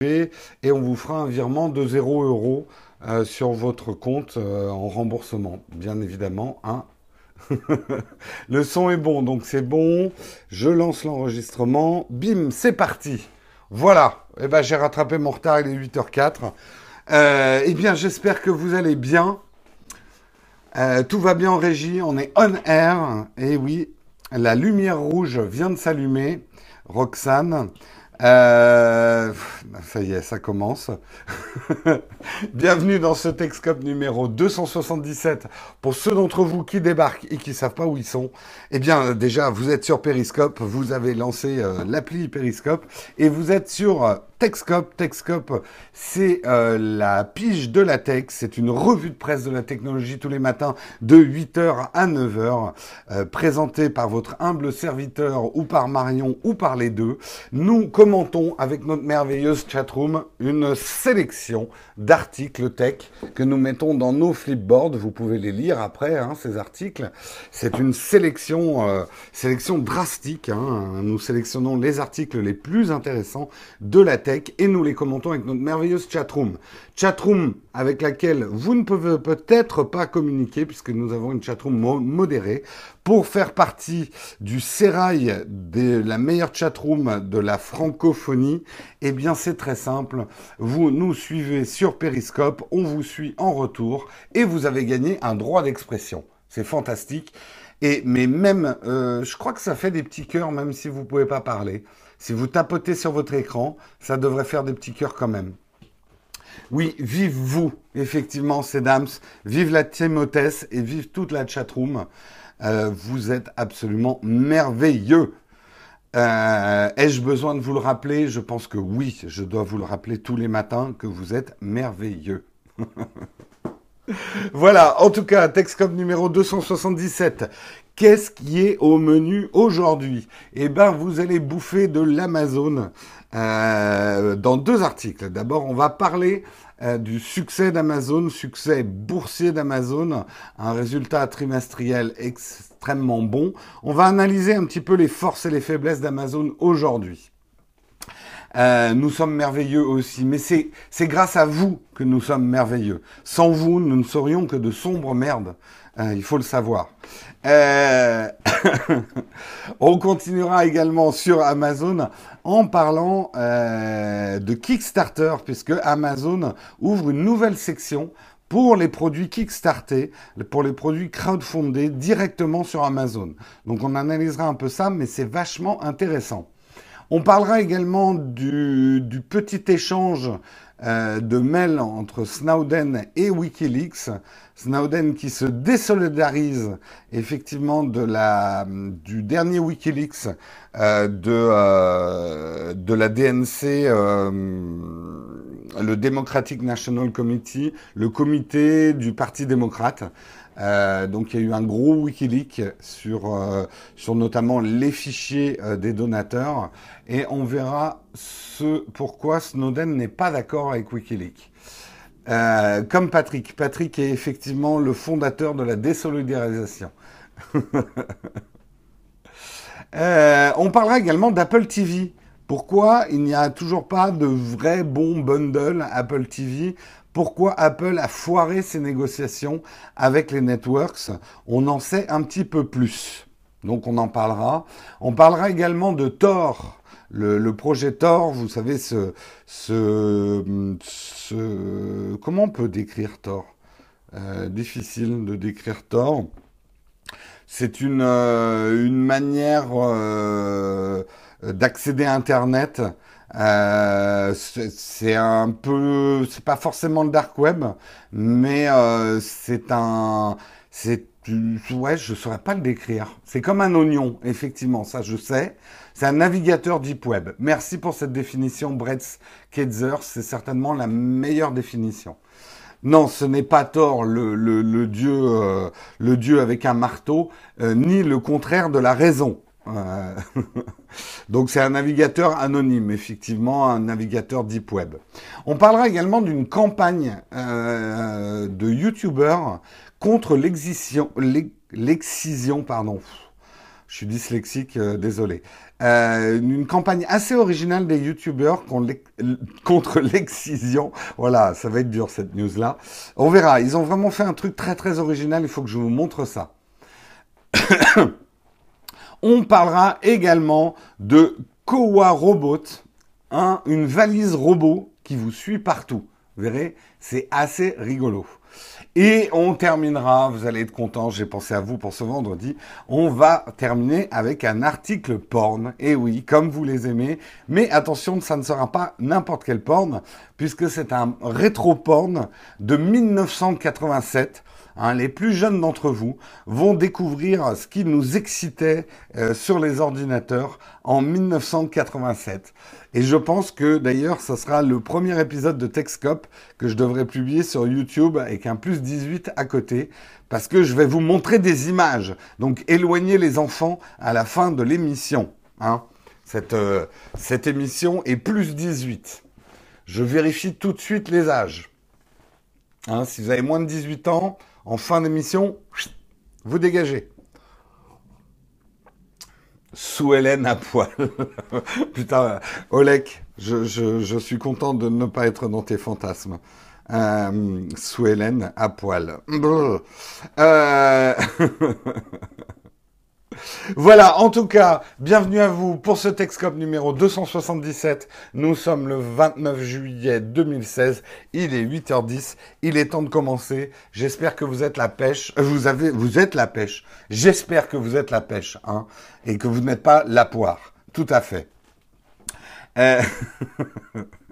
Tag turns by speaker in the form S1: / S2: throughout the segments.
S1: et on vous fera un virement de 0 euros euh, sur votre compte euh, en remboursement, bien évidemment. Hein. le son est bon, donc c'est bon. Je lance l'enregistrement. Bim, c'est parti. Voilà. Eh ben, j'ai rattrapé mon retard, il est 8h04. Euh, eh bien, j'espère que vous allez bien. tout va bien en régie, on est on air. Et oui, la lumière rouge vient de s'allumer. Roxane. Euh, ça y est, ça commence. Bienvenue dans ce Texcop numéro 277. Pour ceux d'entre vous qui débarquent et qui ne savent pas où ils sont, eh bien, déjà, vous êtes sur Periscope, vous avez lancé euh, l'appli Periscope et vous êtes sur euh, Techscope. Techscope, c'est euh, la pige de la tech. C'est une revue de presse de la technologie tous les matins de 8h à 9h, euh, présentée par votre humble serviteur ou par Marion ou par les deux. Nous commentons avec notre merveilleuse chatroom une sélection d'articles tech que nous mettons dans nos flipboards. Vous pouvez les lire après, hein, ces articles. C'est une sélection, euh, sélection drastique. Hein. Nous sélectionnons les articles les plus intéressants de la tech et nous les commentons avec notre merveilleuse chatroom. Chatroom avec laquelle vous ne pouvez peut-être pas communiquer puisque nous avons une chatroom modérée. Pour faire partie du sérail de la meilleure chatroom de la francophonie, eh bien c'est très simple. Vous nous suivez sur Periscope, on vous suit en retour et vous avez gagné un droit d'expression. C'est fantastique. Et mais même, euh, je crois que ça fait des petits cœurs même si vous pouvez pas parler. Si vous tapotez sur votre écran, ça devrait faire des petits cœurs quand même. Oui, vive vous, effectivement, c'est Dams. Vive la Timothée et vive toute la chatroom. Euh, vous êtes absolument merveilleux. Euh, ai-je besoin de vous le rappeler? Je pense que oui, je dois vous le rappeler tous les matins que vous êtes merveilleux. voilà, en tout cas, Texcom numéro 277. Qu'est-ce qui est au menu aujourd'hui? Eh bien, vous allez bouffer de l'Amazon euh, dans deux articles. D'abord, on va parler euh, du succès d'Amazon, succès boursier d'Amazon, un résultat trimestriel extrêmement bon. On va analyser un petit peu les forces et les faiblesses d'Amazon aujourd'hui. Euh, nous sommes merveilleux aussi, mais c'est grâce à vous que nous sommes merveilleux. Sans vous, nous ne serions que de sombres merdes. il faut le savoir. Euh, on continuera également sur Amazon en parlant euh, de Kickstarter, puisque Amazon ouvre une nouvelle section pour les produits Kickstarter, pour les produits crowdfundés directement sur Amazon. Donc on analysera un peu ça, mais c'est vachement intéressant. On parlera également du, petit échange euh, de mails entre Snowden et Wikileaks. Snowden qui se désolidarise effectivement du dernier Wikileaks euh, euh, de la DNC, le Democratic National Committee, le comité du Parti démocrate. Euh, donc il y a eu un gros Wikileaks sur, euh, sur notamment les fichiers euh, des donateurs et on verra ce pourquoi Snowden n'est pas d'accord avec Wikileaks. comme Patrick. Patrick est effectivement le fondateur de la désolidarisation. on parlera également d'Apple TV. Pourquoi il n'y a toujours pas de vrai bon bundle Apple TV pourquoi Apple a foiré ses négociations avec les networks? On en sait un petit peu plus. Donc on en parlera. On parlera également de Tor. Le, projet Tor, vous savez, ce, ce, comment on peut décrire Tor? Euh, Difficile de décrire Tor. C'est une, euh, manière euh, d'accéder à Internet euh, c'est un peu, c'est pas forcément le dark web, mais euh, c'est un, c'est, ouais, je saurais pas le décrire. C'est comme un oignon, effectivement, ça je sais. C'est un navigateur deep web. Merci pour cette définition, Brett Ketzer. C'est certainement la meilleure définition. Non, ce n'est pas Thor, le, le, le dieu, euh, le dieu avec un marteau, ni le contraire de la raison. Donc c'est un navigateur anonyme, effectivement, un navigateur deep web. On parlera également d'une campagne euh, de youtubeurs contre l'excision, pardon. Je suis dyslexique, euh, désolé. Euh, une campagne assez originale des youtubeurs contre l'excision. Voilà, ça va être dur cette news-là. On verra. Ils ont vraiment fait un truc très très original. Il faut que je vous montre ça. On parlera également de Kowa Robot, hein, une valise robot qui vous suit partout. Vous verrez, c'est assez rigolo. Et on terminera, vous allez être content, j'ai pensé à vous pour ce vendredi, on va terminer avec un article porn. Et oui, comme vous les aimez, mais attention, ça ne sera pas n'importe quel porn, puisque c'est un rétro porn de 1987 Hein, les plus jeunes d'entre vous vont découvrir ce qui nous excitait euh, sur les ordinateurs en 1987. Et je pense que d'ailleurs, ce sera le premier épisode de Techscope que je devrais publier sur YouTube avec un plus 18 à côté, parce que je vais vous montrer des images. Donc éloignez les enfants à la fin de l'émission. Hein. Cette, euh, émission est plus 18. Je vérifie tout de suite les âges. Hein, si vous avez moins de 18 ans, en fin d'émission, vous dégagez. Sous à poil. Putain, Olek, je, suis content de ne pas être dans tes fantasmes. Euh, à poil. Voilà, en tout cas, bienvenue à vous pour ce Texcop numéro 277. Nous sommes le 29 juillet 2016. Il est 8h10. Il est temps de commencer. J'espère que vous êtes la pêche. Euh, vous avez, vous êtes la pêche. J'espère que vous êtes la pêche, hein, et que vous n'êtes pas la poire. Tout à fait. Euh...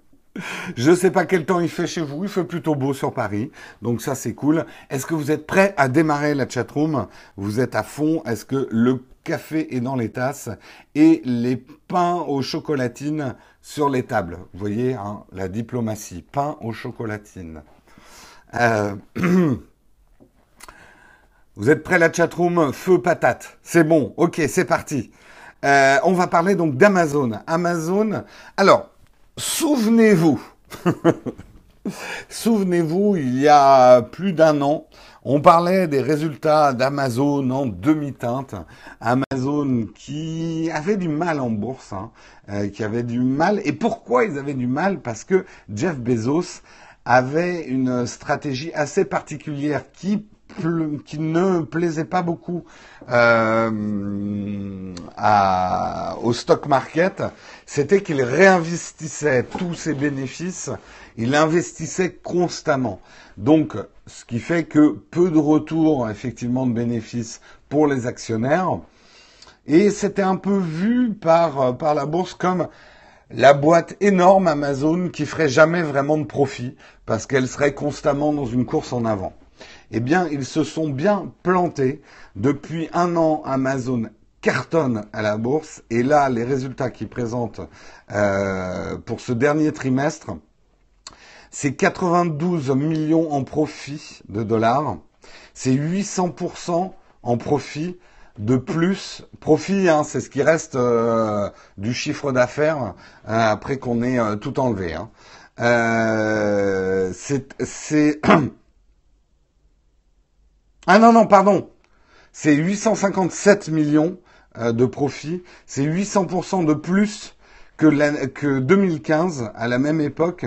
S1: Je ne sais pas quel temps il fait chez vous, il fait plutôt beau sur Paris, donc ça c'est cool. Est-ce que vous êtes prêts à démarrer la chatroom? Vous êtes à fond Est-ce que le café est dans les tasses et les pains aux chocolatines sur les tables? Vous voyez, hein, la diplomatie, pain aux chocolatines. Euh, vous êtes prêts la chatroom? Feu patate, c'est bon, ok, c'est parti. Euh, on va parler donc d'Amazon. Amazon, alors Souvenez-vous, souvenez-vous, il y a plus d'un an, on parlait des résultats d'Amazon en demi-teinte. Amazon qui avait du mal en bourse, hein, euh, qui avait du mal. Et pourquoi ils avaient du mal? Parce que Jeff Bezos avait une stratégie assez particulière qui qui ne plaisait pas beaucoup euh, au stock market, c'était qu'il réinvestissait tous ses bénéfices, il investissait constamment. Donc, ce qui fait que peu de retour effectivement de bénéfices pour les actionnaires. Et c'était un peu vu par, par la bourse comme la boîte énorme Amazon qui ferait jamais vraiment de profit parce qu'elle serait constamment dans une course en avant eh bien, ils se sont bien plantés. Depuis un an, Amazon cartonne à la bourse. Et là, les résultats qu'ils présentent euh, pour ce dernier trimestre, c'est 92 millions en profit de dollars. C'est 800% en profit de plus. Profit, hein, c'est ce qui reste euh, du chiffre d'affaires euh, après qu'on ait tout enlevé. Hein. c'est Ah non, non, pardon. C'est 857 millions euh, de profit. C'est 800% de plus que, que 2015, à la même époque,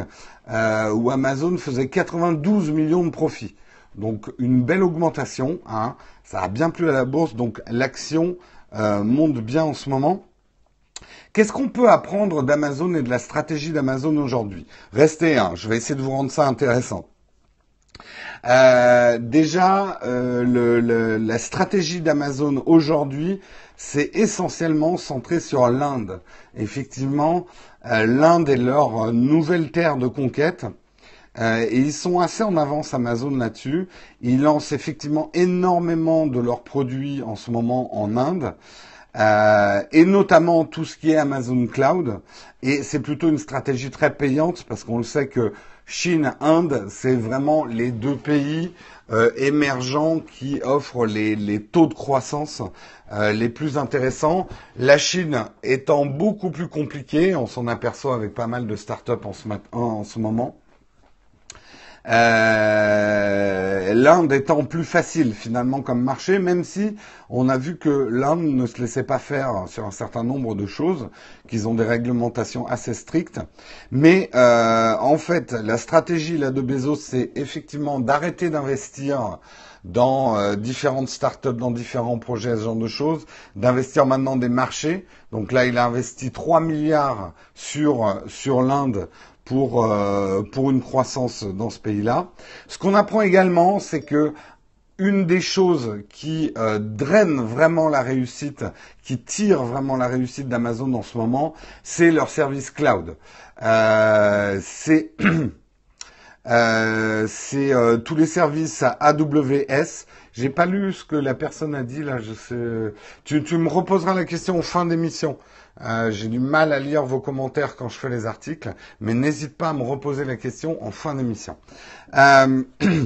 S1: euh, où Amazon faisait 92 millions de profits. Donc une belle augmentation. Hein. Ça a bien plu à la bourse, donc l'action euh, monte bien en ce moment. Qu'est-ce qu'on peut apprendre d'Amazon et de la stratégie d'Amazon aujourd'hui? Restez, hein, je vais essayer de vous rendre ça intéressant. Euh, déjà, euh, la stratégie d'Amazon aujourd'hui, c'est essentiellement centré sur l'Inde. Effectivement, euh, l'Inde est leur nouvelle terre de conquête. et ils sont assez en avance Amazon là-dessus. Ils lancent effectivement énormément de leurs produits en ce moment en Inde. et notamment tout ce qui est Amazon Cloud. Et c'est plutôt une stratégie très payante parce qu'on le sait que Chine, Inde, c'est vraiment les deux pays euh, émergents qui offrent les, taux de croissance euh, les plus intéressants. La Chine étant beaucoup plus compliquée, on s'en aperçoit avec pas mal de startups en en ce moment. Euh, L'Inde étant plus facile finalement comme marché, même si on a vu que l'Inde ne se laissait pas faire sur un certain nombre de choses, qu'ils ont des réglementations assez strictes. Mais euh, en fait, la stratégie là de Bezos, c'est effectivement d'arrêter d'investir dans euh, différentes startups, dans différents projets, ce genre de choses, d'investir maintenant des marchés. Donc là, il a investi 3 milliards sur, sur l'Inde pour, euh, pour une croissance dans ce pays-là. Ce qu'on apprend également, c'est que une des choses qui euh, draine vraiment la réussite, qui tire vraiment la réussite d'Amazon en ce moment, c'est leur service cloud. Euh, c'est Euh, euh, tous les services à AWS. J'ai pas lu ce que la personne a dit là. Je sais. Tu, tu me reposeras la question en fin d'émission. Euh, J'ai du mal à lire vos commentaires quand je fais les articles, mais n'hésite pas à me reposer la question en fin d'émission. Euh,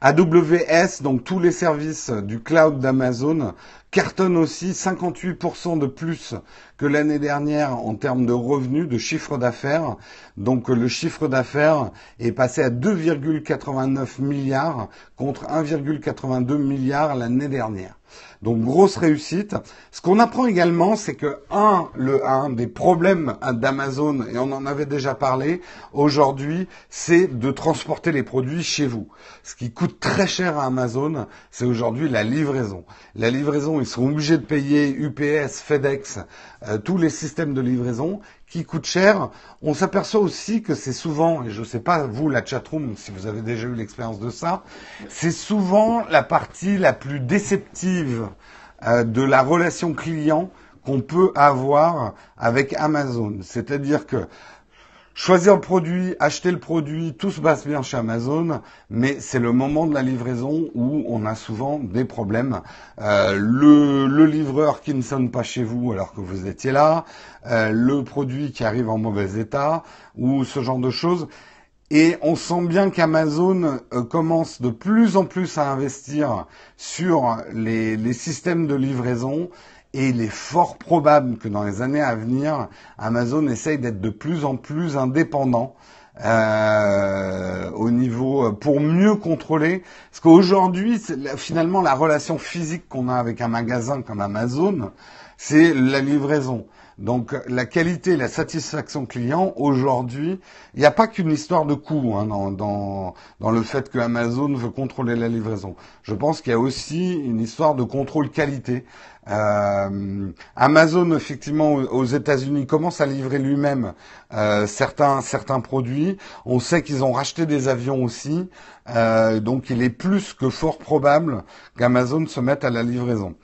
S1: AWS, donc tous les services du cloud d'Amazon, cartonnent aussi 58% de plus que l'année dernière en termes de revenus, de chiffre d'affaires. Donc le chiffre d'affaires est passé à 2,89 milliards contre 1,82 milliards l'année dernière. Donc grosse réussite. Ce qu'on apprend également, c'est que un, le un des problèmes d'Amazon, et on en avait déjà parlé aujourd'hui, c'est de transporter les produits chez vous. Ce qui coûte très cher à Amazon, c'est aujourd'hui la livraison. La livraison, ils sont obligés de payer UPS, FedEx, euh, tous les systèmes de livraison qui coûtent cher. On s'aperçoit aussi que c'est souvent, et je ne sais pas vous la chatroom si vous avez déjà eu l'expérience de ça, c'est souvent la partie la plus déceptive euh, de la relation client qu'on peut avoir avec Amazon. C'est-à-dire que Choisir le produit, acheter le produit, tout se passe bien chez Amazon, mais c'est le moment de la livraison où on a souvent des problèmes. Euh, le, livreur qui ne sonne pas chez vous alors que vous étiez là, euh, le produit qui arrive en mauvais état, ou ce genre de choses. Et on sent bien qu'Amazon euh, commence de plus en plus à investir sur les systèmes de livraison et il est fort probable que dans les années à venir, Amazon essaye d'être de plus en plus indépendant euh, au niveau pour mieux contrôler. Parce qu'aujourd'hui, finalement, la relation physique qu'on a avec un magasin comme Amazon, c'est la livraison. Donc la qualité, la satisfaction client, aujourd'hui, il n'y a pas qu'une histoire de coût hein, dans, le fait que Amazon veut contrôler la livraison. Je pense qu'il y a aussi une histoire de contrôle qualité. Euh, Amazon, effectivement, aux États-Unis, commence à livrer lui-même euh, certains certains produits. On sait qu'ils ont racheté des avions aussi, euh, donc il est plus que fort probable qu'Amazon se mette à la livraison.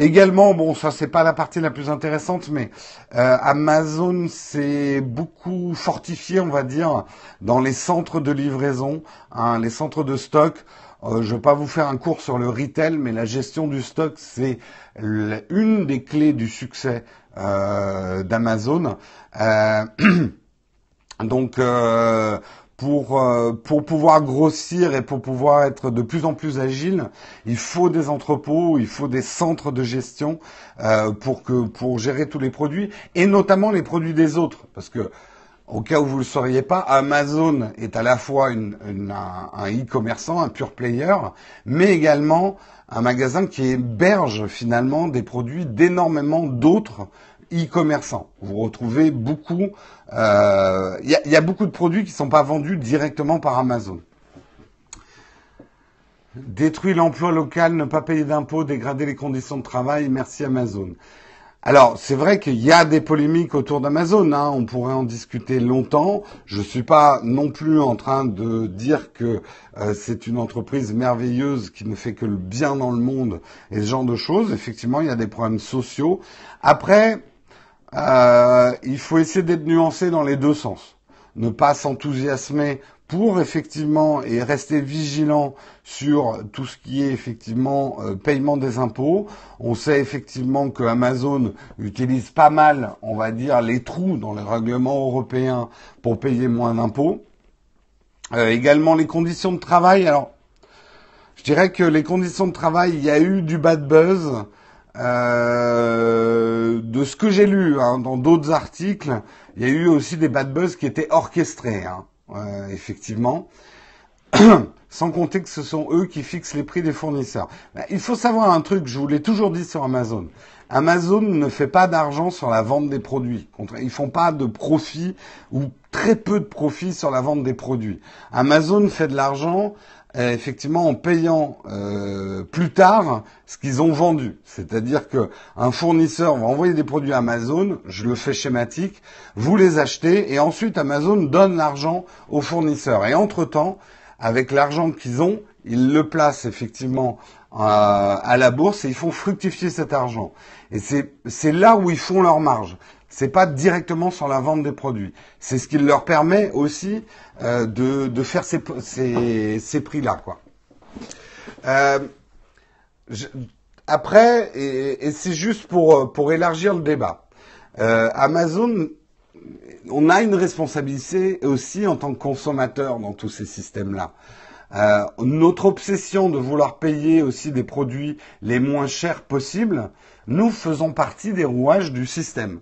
S1: Également, bon, ça c'est pas la partie la plus intéressante, mais euh, Amazon s'est beaucoup fortifié, on va dire, dans les centres de livraison, hein, les centres de stock. Euh, je ne vais pas vous faire un cours sur le retail, mais la gestion du stock, c'est une des clés du succès euh, d'Amazon. donc, pour, euh, pour pouvoir grossir et pour pouvoir être de plus en plus agile, il faut des entrepôts, il faut des centres de gestion euh, pour que pour gérer tous les produits et notamment les produits des autres, parce que au cas où vous ne le sauriez pas, Amazon est à la fois un e-commerçant, un pure player, mais également un magasin qui héberge finalement des produits d'énormément d'autres e-commerçants. Vous retrouvez beaucoup, il euh, y, y, a beaucoup de produits qui ne sont pas vendus directement par Amazon. Détruire l'emploi local, ne pas payer d'impôts, dégrader les conditions de travail, merci Amazon. Alors, c'est vrai qu'il y a des polémiques autour d'Amazon, hein, on pourrait en discuter longtemps. Je ne suis pas non plus en train de dire que euh, c'est une entreprise merveilleuse qui ne fait que le bien dans le monde et ce genre de choses. Effectivement, il y a des problèmes sociaux. Après, euh, il faut essayer d'être nuancé dans les deux sens. Ne pas s'enthousiasmer pour effectivement et rester vigilant sur tout ce qui est effectivement euh, paiement des impôts. On sait effectivement que Amazon utilise pas mal, on va dire, les trous dans les règlements européens pour payer moins d'impôts. Euh, également les conditions de travail. Alors, je dirais que les conditions de travail, il y a eu du bad buzz. Euh, de ce que j'ai lu hein, dans d'autres articles, il y a eu aussi des bad buzz qui étaient orchestrés, hein, euh, effectivement. Sans compter que ce sont eux qui fixent les prix des fournisseurs. Ben, il faut savoir un truc, je vous l'ai toujours dit sur Amazon. Amazon ne fait pas d'argent sur la vente des produits. Ils font pas de profit ou très peu de profit sur la vente des produits. Amazon fait de l'argent effectivement en payant euh, plus tard ce qu'ils ont vendu. C'est-à-dire que un fournisseur va envoyer des produits à Amazon, je le fais schématique, vous les achetez et ensuite Amazon donne l'argent aux fournisseurs. Et entre-temps, avec l'argent qu'ils ont, ils le placent effectivement euh, à la bourse et ils font fructifier cet argent. Et c'est là où ils font leur marge. C'est pas directement sur la vente des produits. C'est ce qui leur permet aussi euh, de, de, faire ces, ces, ces prix-là, quoi. Euh, je, après, et, et c'est juste pour, pour élargir le débat. Euh, Amazon, on a une responsabilité aussi en tant que consommateur dans tous ces systèmes-là. Euh, notre obsession de vouloir payer aussi des produits les moins chers possibles, nous faisons partie des rouages du système.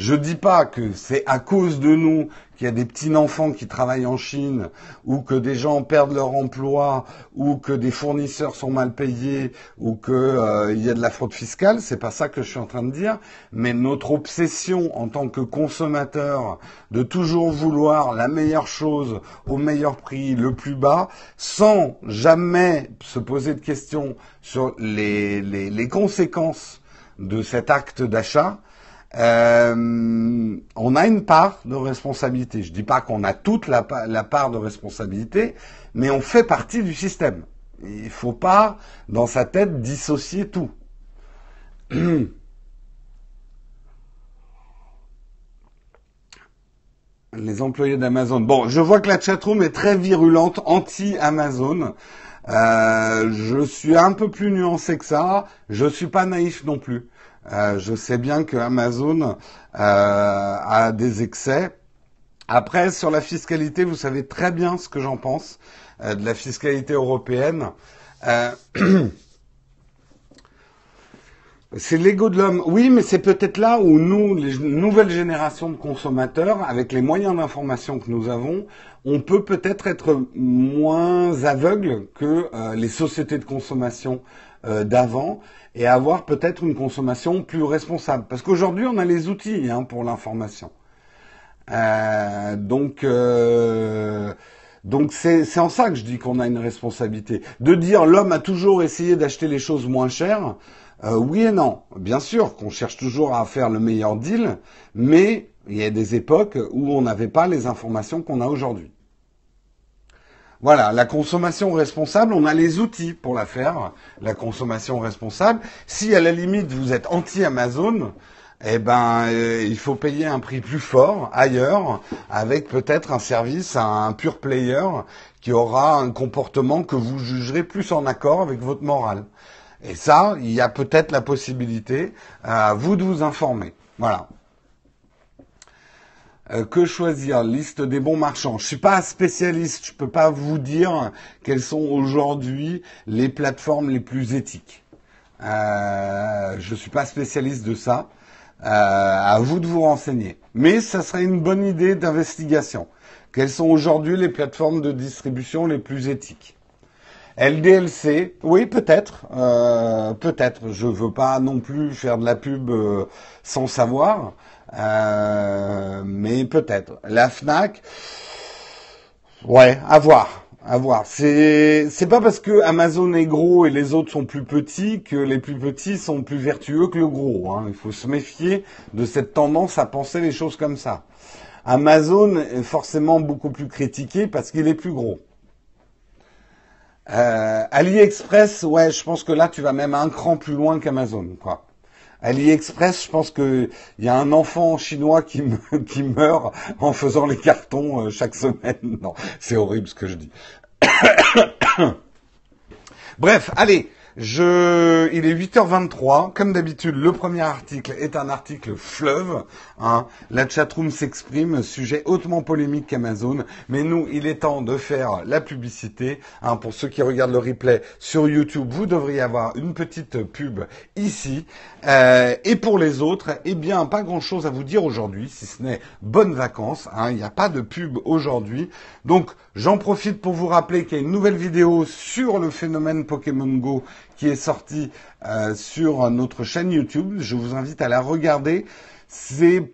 S1: Je dis pas que c'est à cause de nous qu'il y a des petits enfants qui travaillent en Chine, ou que des gens perdent leur emploi, ou que des fournisseurs sont mal payés, ou qu'il euh, y a de la fraude fiscale. C'est pas ça que je suis en train de dire. Mais notre obsession en tant que consommateur de toujours vouloir la meilleure chose au meilleur prix, le plus bas, sans jamais se poser de questions sur les, les conséquences de cet acte d'achat, euh, on a une part de responsabilité. Je dis pas qu'on a toute la, part de responsabilité, mais on fait partie du système. Il ne faut pas, dans sa tête, dissocier tout. Les employés d'Amazon. Bon, je vois que la chatroom est très virulente, anti-Amazon. Euh, je suis un peu plus nuancé que ça. Je suis pas naïf non plus. Euh, je sais bien que Amazon euh, a des excès. Après, sur la fiscalité, vous savez très bien ce que j'en pense euh, de la fiscalité européenne. c'est l'ego de l'homme. Oui, mais c'est peut-être là où nous, les nouvelles générations de consommateurs, avec les moyens d'information que nous avons, on peut peut-être être moins aveugle que les sociétés de consommation d'avant et avoir peut-être une consommation plus responsable. Parce qu'aujourd'hui, on a les outils hein, pour l'information. Euh, donc, euh, donc c'est en ça que je dis qu'on a une responsabilité. De dire l'homme a toujours essayé d'acheter les choses moins chères. Euh, oui et non. Bien sûr qu'on cherche toujours à faire le meilleur deal, mais il y a des époques où on n'avait pas les informations qu'on a aujourd'hui. Voilà, la consommation responsable, on a les outils pour la faire, la consommation responsable. Si à la limite vous êtes anti-Amazon, eh ben, euh, il faut payer un prix plus fort ailleurs, avec peut-être un service à un pur player qui aura un comportement que vous jugerez plus en accord avec votre morale. Et ça, il y a peut-être la possibilité à vous de vous informer. Voilà. Euh, que choisir? Liste des bons marchands. Je suis pas spécialiste, je peux pas vous dire quelles sont aujourd'hui les plateformes les plus éthiques. Euh, je suis pas spécialiste de ça. Euh, à vous de vous renseigner. Mais ça serait une bonne idée d'investigation. Quelles sont aujourd'hui les plateformes de distribution les plus éthiques? LDLC, oui peut-être, euh, peut-être. Je veux pas non plus faire de la pub sans savoir. Euh, mais peut-être. La Fnac, ouais, à voir. À voir. C'est c'est pas parce que Amazon est gros et les autres sont plus petits que les plus petits sont plus vertueux que le gros. Hein. Il faut se méfier de cette tendance à penser les choses comme ça. Amazon est forcément beaucoup plus critiqué parce qu'il est plus gros. Euh, AliExpress, ouais, je pense que là tu vas même un cran plus loin qu'Amazon, quoi. AliExpress, je pense qu'il y a un enfant chinois qui, qui meurt en faisant les cartons euh, chaque semaine. Non, c'est horrible ce que je dis. Bref, allez, Je, il est 8h23. Comme d'habitude, le premier article est un article fleuve. Hein. La chatroom s'exprime, sujet hautement polémique qu'Amazon. Mais nous, il est temps de faire la publicité. Hein. Pour ceux qui regardent le replay sur YouTube, vous devriez avoir une petite pub ici. Euh, et pour les autres, eh bien, pas grand-chose à vous dire aujourd'hui, si ce n'est bonnes vacances. Hein. Il n'y a pas de pub aujourd'hui. Donc, j'en profite pour vous rappeler qu'il y a une nouvelle vidéo sur le phénomène Pokémon Go qui est sortie euh, sur notre chaîne YouTube. Je vous invite à la regarder. C'est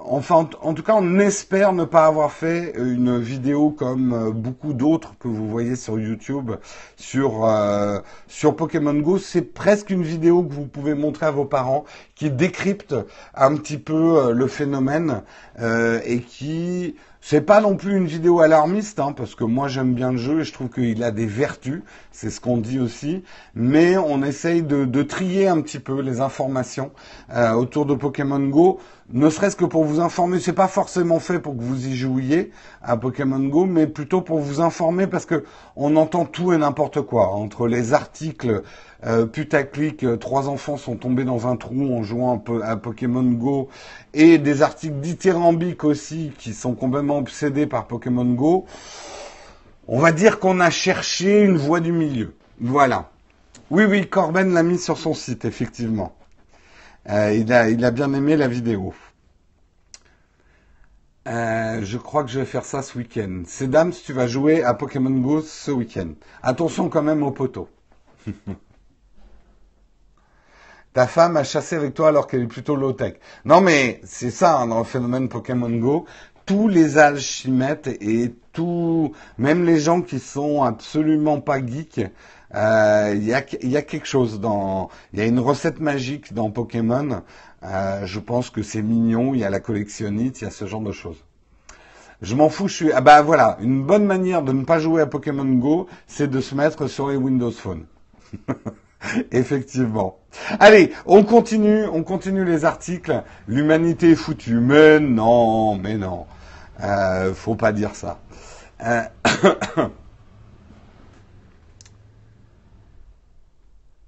S1: Enfin, en, tout cas, on espère ne pas avoir fait une vidéo comme euh, beaucoup d'autres que vous voyez sur YouTube sur euh, sur Pokémon Go. C'est presque une vidéo que vous pouvez montrer à vos parents qui décrypte un petit peu le phénomène et qui c'est pas non plus une vidéo alarmiste, hein, parce que moi j'aime bien le jeu et je trouve qu'il a des vertus, c'est ce qu'on dit aussi, mais on essaye de, trier un petit peu les informations euh, autour de Pokémon Go, ne serait-ce que pour vous informer, c'est pas forcément fait pour que vous y jouiez à Pokémon Go, mais plutôt pour vous informer parce que on entend tout et n'importe quoi entre les articles euh, putaclic, euh, trois enfants sont tombés dans un trou en jouant un à Pokémon Go, et des articles dithyrambiques aussi qui sont complètement obsédés par Pokémon Go. On va dire qu'on a cherché une voie du milieu. Voilà. Oui, oui, Corben l'a mis sur son site, effectivement. Euh, il, a, il a bien aimé la vidéo. Euh, je crois que je vais faire ça ce week-end. C'est Dams, tu vas jouer à Pokémon Go ce week-end. Attention quand même au poteau. Ta femme a chassé avec toi alors qu'elle est plutôt low-tech. Non mais c'est ça hein, dans le phénomène Pokémon Go. Tous les mettent et tout, même les gens qui sont absolument pas geeks, euh, il y, a, quelque chose dans, il y a une recette magique dans Pokémon. Euh, je pense que c'est mignon. Il y a la collectionnite, il y a ce genre de choses. Je m'en fous, je suis. Ah bah voilà, une bonne manière de ne pas jouer à Pokémon Go, c'est de se mettre sur les Windows Phone. Effectivement. Allez, on continue, on continue les articles. L'humanité est foutue. Mais non, mais non. Euh, faut pas dire ça. Euh,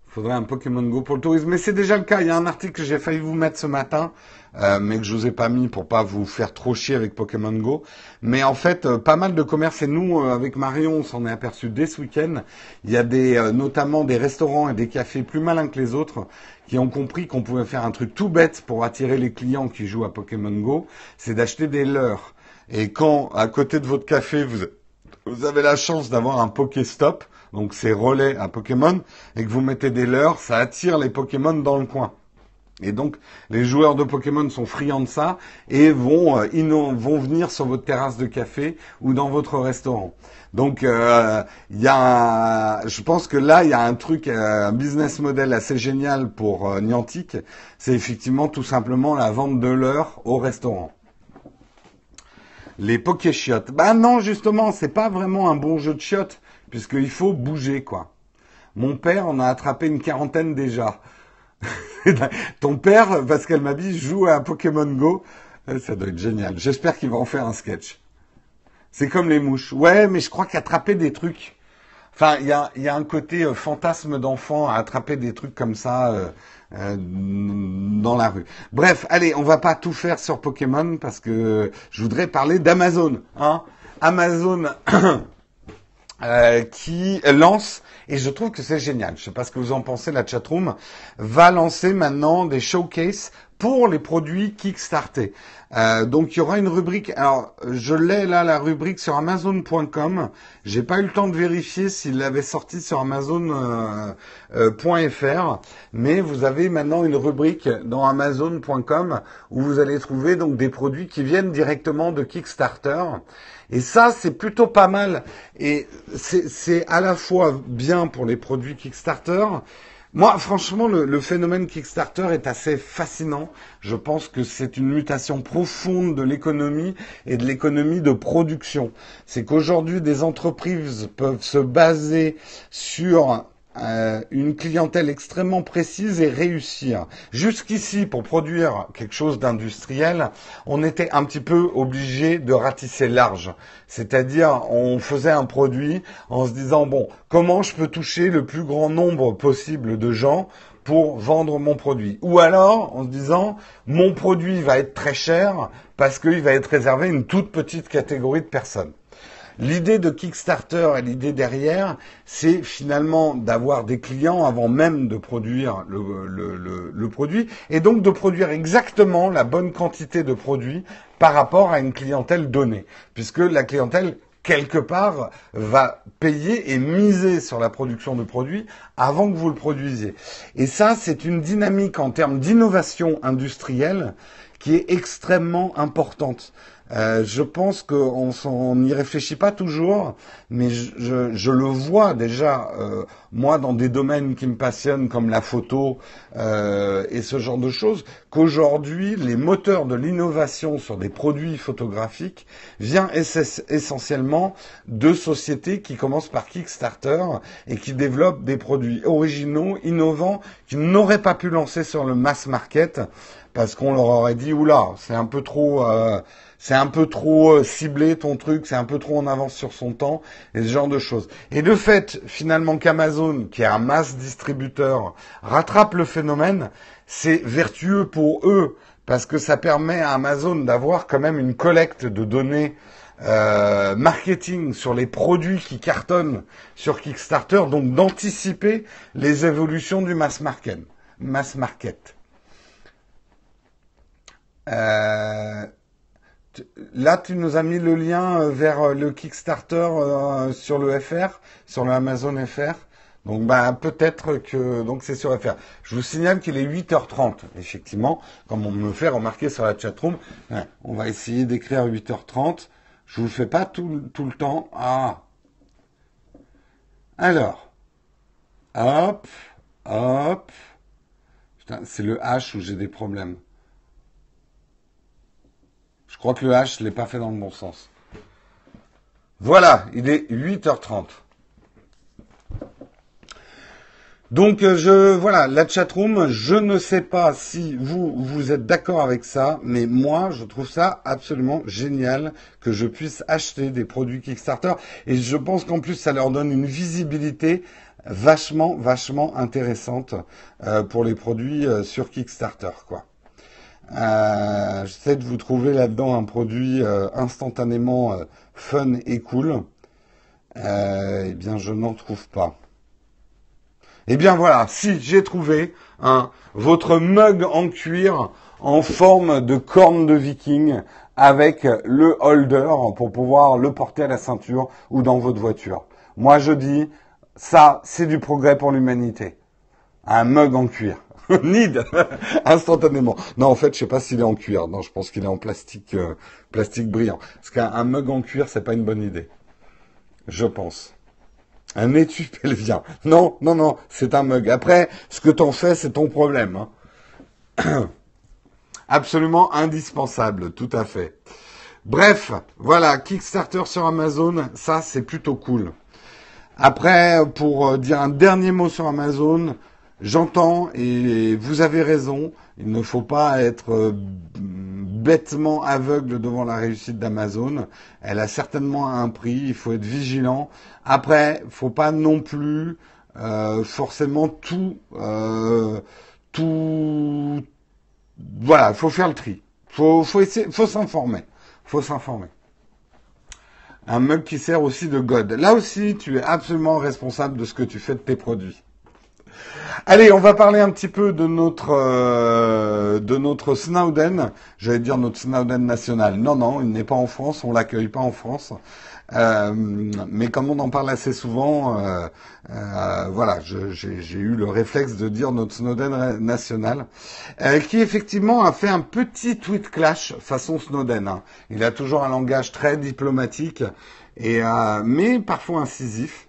S1: faudrait un Pokémon Go pour le tourisme. Mais c'est déjà le cas. Il y a un article que j'ai failli vous mettre ce matin euh, mais que je vous ai pas mis pour pas vous faire trop chier avec Pokémon Go. Mais en fait, euh, pas mal de commerces et nous, euh, avec Marion, on s'en est aperçu dès ce week-end. Il y a des, notamment des restaurants et des cafés plus malins que les autres qui ont compris qu'on pouvait faire un truc tout bête pour attirer les clients qui jouent à Pokémon Go, c'est d'acheter des leurres. Et quand à côté de votre café vous, vous avez la chance d'avoir un Pokéstop, donc c'est relais à Pokémon, et que vous mettez des leurres, ça attire les Pokémon dans le coin. Et donc, les joueurs de Pokémon sont friands de ça et vont, euh, vont venir sur votre terrasse de café ou dans votre restaurant. Donc, euh, y a, je pense que là, il y a un truc, euh, un business model assez génial pour Niantic. C'est effectivement tout simplement la vente de l'heure au restaurant. Les Pokéchiottes. Bah non, justement, c'est pas vraiment un bon jeu de chiottes puisqu'il faut bouger, quoi. Mon père en a attrapé une quarantaine déjà. Ton père, Pascal Mabi, joue à Pokémon Go. Euh, ça doit être génial. J'espère qu'il va en faire un sketch. C'est comme les mouches. Ouais, mais je crois qu'attraper des trucs. Enfin, il y a, y a, un côté euh, fantasme d'enfant à attraper des trucs comme ça euh, dans la rue. Bref, allez, on va pas tout faire sur Pokémon parce que je voudrais parler d'Amazon. Hein Amazon qui lance et je trouve que c'est génial. Je ne sais pas ce que vous en pensez, la chatroom va lancer maintenant des showcases pour les produits Kickstarter. Euh, donc il y aura une rubrique. Alors je l'ai là la rubrique sur Amazon.com. J'ai pas eu le temps de vérifier s'il l'avait sorti sur Amazon.fr, euh, euh, mais vous avez maintenant une rubrique dans Amazon.com où vous allez trouver donc des produits qui viennent directement de Kickstarter. Et ça, c'est plutôt pas mal. Et c'est à la fois bien pour les produits Kickstarter. Moi, franchement, le, phénomène Kickstarter est assez fascinant. Je pense que c'est une mutation profonde de l'économie et de l'économie de production. C'est qu'aujourd'hui, des entreprises peuvent se baser sur euh, une clientèle extrêmement précise et réussir. Jusqu'ici, pour produire quelque chose d'industriel, on était un petit peu obligé de ratisser large. C'est-à-dire, on faisait un produit en se disant, bon, comment je peux toucher le plus grand nombre possible de gens pour vendre mon produit? Ou alors en se disant mon produit va être très cher parce qu'il va être réservé à une toute petite catégorie de personnes. L'idée de Kickstarter et l'idée derrière, c'est finalement d'avoir des clients avant même de produire le, produit et donc de produire exactement la bonne quantité de produits par rapport à une clientèle donnée, puisque la clientèle quelque part va payer et miser sur la production de produits avant que vous le produisiez. Et ça, c'est une dynamique en termes d'innovation industrielle qui est extrêmement importante. Euh, je pense qu'on n'y réfléchit pas toujours, mais je, le vois déjà, euh, moi, dans des domaines qui me passionnent, comme la photo euh, et ce genre de choses, qu'aujourd'hui, les moteurs de l'innovation sur des produits photographiques viennent essentiellement de sociétés qui commencent par Kickstarter et qui développent des produits originaux, innovants, qui n'auraient pas pu lancer sur le mass market parce qu'on leur aurait dit, oula, c'est un peu trop c'est un peu trop euh, ciblé ton truc, c'est un peu trop en avance sur son temps, et ce genre de choses. Et le fait finalement qu'Amazon, qui est un masse distributeur, rattrape le phénomène, c'est vertueux pour eux, parce que ça permet à Amazon d'avoir quand même une collecte de données euh, marketing sur les produits qui cartonnent sur Kickstarter, donc d'anticiper les évolutions du mass market. Mass market. Euh, Là, tu nous as mis le lien euh, vers euh, le Kickstarter euh, sur le FR, sur le Amazon FR. Donc, bah, peut-être que donc c'est sur FR. Je vous signale qu'il est 8h30, effectivement, comme on me fait remarquer sur la chatroom. Ouais, on va essayer d'écrire 8h30. Je vous le fais pas tout, tout le temps. Ah. Alors. Hop. Hop. C'est le H où j'ai des problèmes. Je crois que le H, ne l'ai pas fait dans le bon sens. Voilà, il est 8h30. Donc euh, je voilà la chatroom, je ne sais pas si vous vous êtes d'accord avec ça, mais moi je trouve ça absolument génial que je puisse acheter des produits Kickstarter et je pense qu'en plus ça leur donne une visibilité vachement vachement intéressante euh, pour les produits euh, sur Kickstarter quoi. Euh, J'essaie de vous trouver là-dedans un produit euh, instantanément euh, fun et cool. Eh bien, je n'en trouve pas. Eh bien voilà, si j'ai trouvé votre mug en cuir en forme de corne de viking avec le holder pour pouvoir le porter à la ceinture ou dans votre voiture. Moi je dis, ça c'est du progrès pour l'humanité. Un mug en cuir. Nid instantanément. Non, en fait, je sais pas s'il est en cuir. Non, je pense qu'il est en plastique, euh, plastique brillant. Parce qu'un mug en cuir, c'est pas une bonne idée. Je pense. Un étui pelvien. Non, non, non, c'est un mug. Après, ce que t'en fais, c'est ton problème. Hein. Absolument indispensable, tout à fait. Bref, voilà, Kickstarter sur Amazon, ça c'est plutôt cool. Après, pour euh, dire un dernier mot sur Amazon, J'entends et vous avez raison, il ne faut pas être euh, bêtement aveugle devant la réussite d'Amazon. Elle a certainement un prix, il faut être vigilant. Après, faut pas non plus euh, forcément tout, euh, tout. Voilà, faut faire le tri. Faut, faut essayer, faut s'informer. Faut s'informer. Un mug qui sert aussi de God. Là aussi, tu es absolument responsable de ce que tu fais de tes produits. Allez, on va parler un petit peu de notre euh, de notre Snowden. J'allais dire notre Snowden national. Non, non, il n'est pas en France. On l'accueille pas en France. Euh, mais comme on en parle assez souvent, euh, voilà, j'ai eu le réflexe de dire notre Snowden national, qui effectivement a fait un petit tweet clash façon Snowden. Hein. Il a toujours un langage très diplomatique et mais parfois incisif.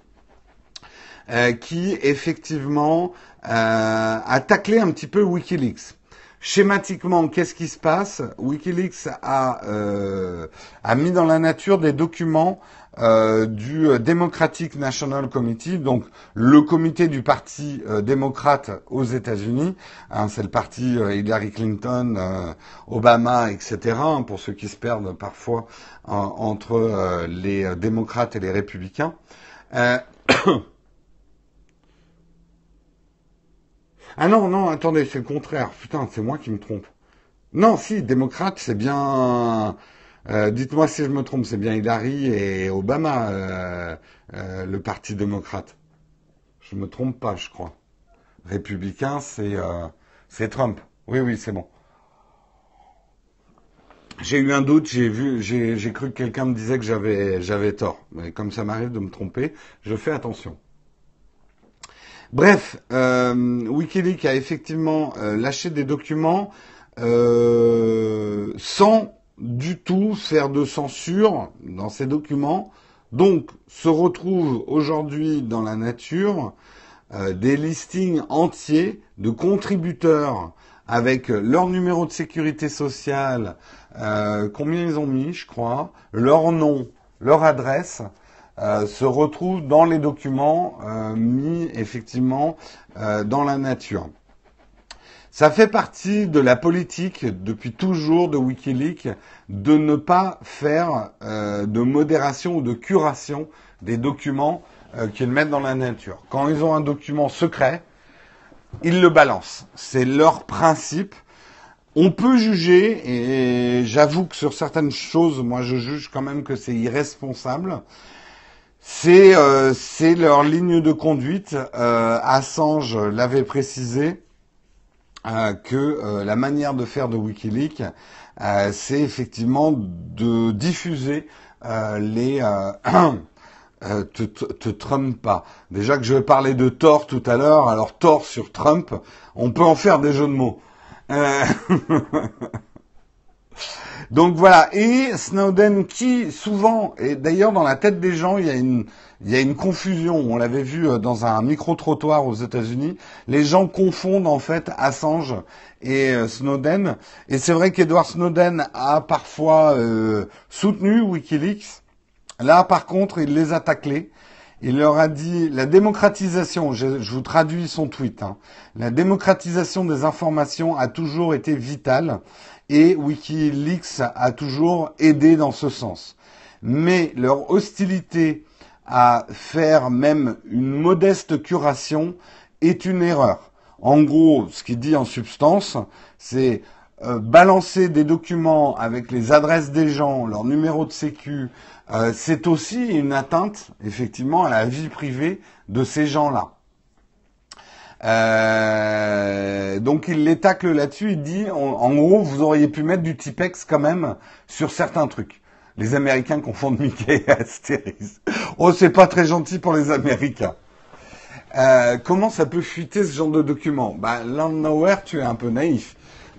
S1: Qui effectivement euh, a taclé un petit peu Wikileaks. Schématiquement, qu'est-ce qui se passe? Wikileaks a, euh, a mis dans la nature des documents euh, du euh, Democratic National Committee, donc le comité du parti euh, démocrate aux États-Unis. Hein, c'est le parti Hillary Clinton, Obama, etc. Hein, pour ceux qui se perdent parfois entre les démocrates et les républicains. Ah non, non, attendez, c'est le contraire. Putain, c'est moi qui me trompe. Non, si, démocrate, c'est bien. Euh, dites-moi si je me trompe, c'est bien Hillary et Obama, euh, euh, le Parti démocrate. Je me trompe pas, je crois. Républicain, c'est Trump. Oui, oui, c'est bon. J'ai eu un doute, j'ai vu, j'ai cru que quelqu'un me disait que j'avais tort. Mais comme ça m'arrive de me tromper, je fais attention. Bref, euh, Wikileaks a effectivement euh, lâché des documents euh, sans du tout faire de censure dans ces documents. Donc, se retrouvent aujourd'hui dans la nature des listings entiers de contributeurs avec leur numéro de sécurité sociale, combien ils ont mis, je crois, leur nom, leur adresse, euh, se retrouve dans les documents euh, mis effectivement euh, dans la nature. Ça fait partie de la politique depuis toujours de Wikileaks de ne pas faire de modération ou de curation des documents qu'ils mettent dans la nature. Quand ils ont un document secret, ils le balancent. C'est leur principe. On peut juger, et j'avoue que sur certaines choses, moi je juge quand même que c'est irresponsable. C'est euh, leur ligne de conduite. Euh, Assange l'avait précisé euh, que euh, la manière de faire de WikiLeaks, c'est effectivement de diffuser les te, te, Trump pas. Déjà que je vais parler de tort tout à l'heure, alors tort sur Trump, on peut en faire des jeux de mots. Donc voilà, et Snowden qui souvent, et d'ailleurs dans la tête des gens, il y a une, il y a une confusion. On l'avait vu euh, dans un micro-trottoir aux États-Unis. Les gens confondent en fait Assange et euh, Snowden. Et c'est vrai qu'Edward Snowden a parfois euh, soutenu WikiLeaks. Là, par contre, il les a taclés. Il leur a dit la démocratisation, je, vous traduis son tweet, hein. la démocratisation des informations a toujours été vitale et Wikileaks a toujours aidé dans ce sens. Mais leur hostilité à faire même une modeste curation est une erreur. En gros, ce qu'il dit en substance, c'est euh, balancer des documents avec les adresses des gens, leur numéro de sécu, euh, c'est aussi une atteinte, effectivement, à la vie privée de ces gens-là. Euh, donc il les là-dessus, il dit en, gros vous auriez pu mettre du Tipex quand même sur certains trucs. Les Américains confondent Mickey et Astérix. Oh c'est pas très gentil pour les Américains. Euh, comment ça peut fuiter ce genre de document? Bah Land Nowhere, tu es un peu naïf.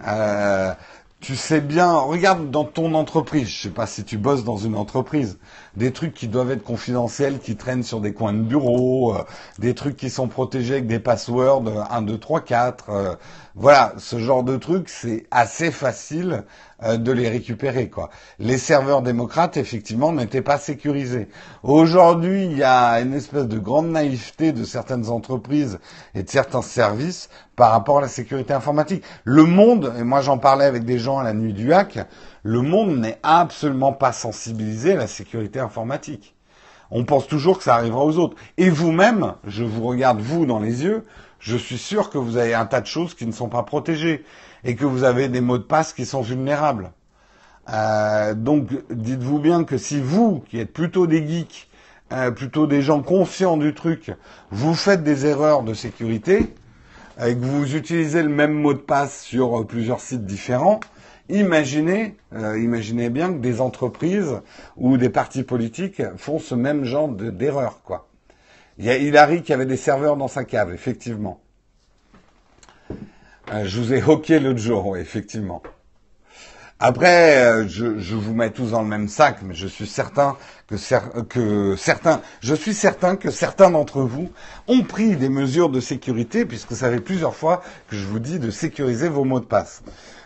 S1: Euh, tu sais bien, regarde dans ton entreprise, je sais pas si tu bosses dans une entreprise, des trucs qui doivent être confidentiels, qui traînent sur des coins de bureau, euh, des trucs qui sont protégés avec des passwords 1, 2, 3, 4. voilà, ce genre de trucs, c'est assez facile euh, de les récupérer. Quoi. Les serveurs démocrates, effectivement, n'étaient pas sécurisés. Aujourd'hui, il y a une espèce de grande naïveté de certaines entreprises et de certains services par rapport à la sécurité informatique. Le monde, et moi j'en parlais avec des gens à la nuit du hack, le monde n'est absolument pas sensibilisé à la sécurité informatique. On pense toujours que ça arrivera aux autres. Et vous-même, je vous regarde vous dans les yeux, je suis sûr que vous avez un tas de choses qui ne sont pas protégées et que vous avez des mots de passe qui sont vulnérables. Euh, donc dites-vous bien que si vous, qui êtes plutôt des geeks, euh, plutôt des gens conscients du truc, vous faites des erreurs de sécurité, et que vous utilisez le même mot de passe sur euh, plusieurs sites différents, imaginez, imaginez bien que des entreprises ou des partis politiques font ce même genre d'erreur, quoi. Il y a Hillary qui avait des serveurs dans sa cave, effectivement. Euh, je vous ai hoqué l'autre jour, oui, effectivement. Après, euh, je, vous mets tous dans le même sac, mais je suis certain que, que certains, je suis certain que certains d'entre vous ont pris des mesures de sécurité, puisque ça fait plusieurs fois que je vous dis de sécuriser vos mots de passe.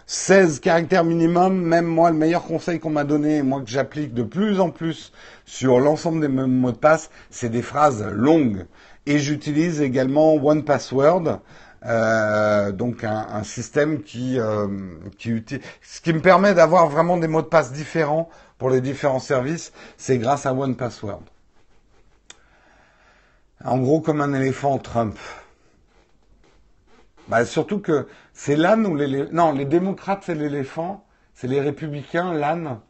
S1: 16 caractères minimum, même moi, le meilleur conseil qu'on m'a donné, moi que j'applique de plus en plus sur l'ensemble des mots de passe, c'est des phrases longues. Et j'utilise également One Password, euh, donc un, système qui, euh, qui ce qui me permet d'avoir vraiment des mots de passe différents pour les différents services, c'est grâce à One Password. En gros, comme un éléphant Trump. Bah, surtout que c'est l'âne ou les... Non, les démocrates, c'est l'éléphant. C'est les républicains, l'âne.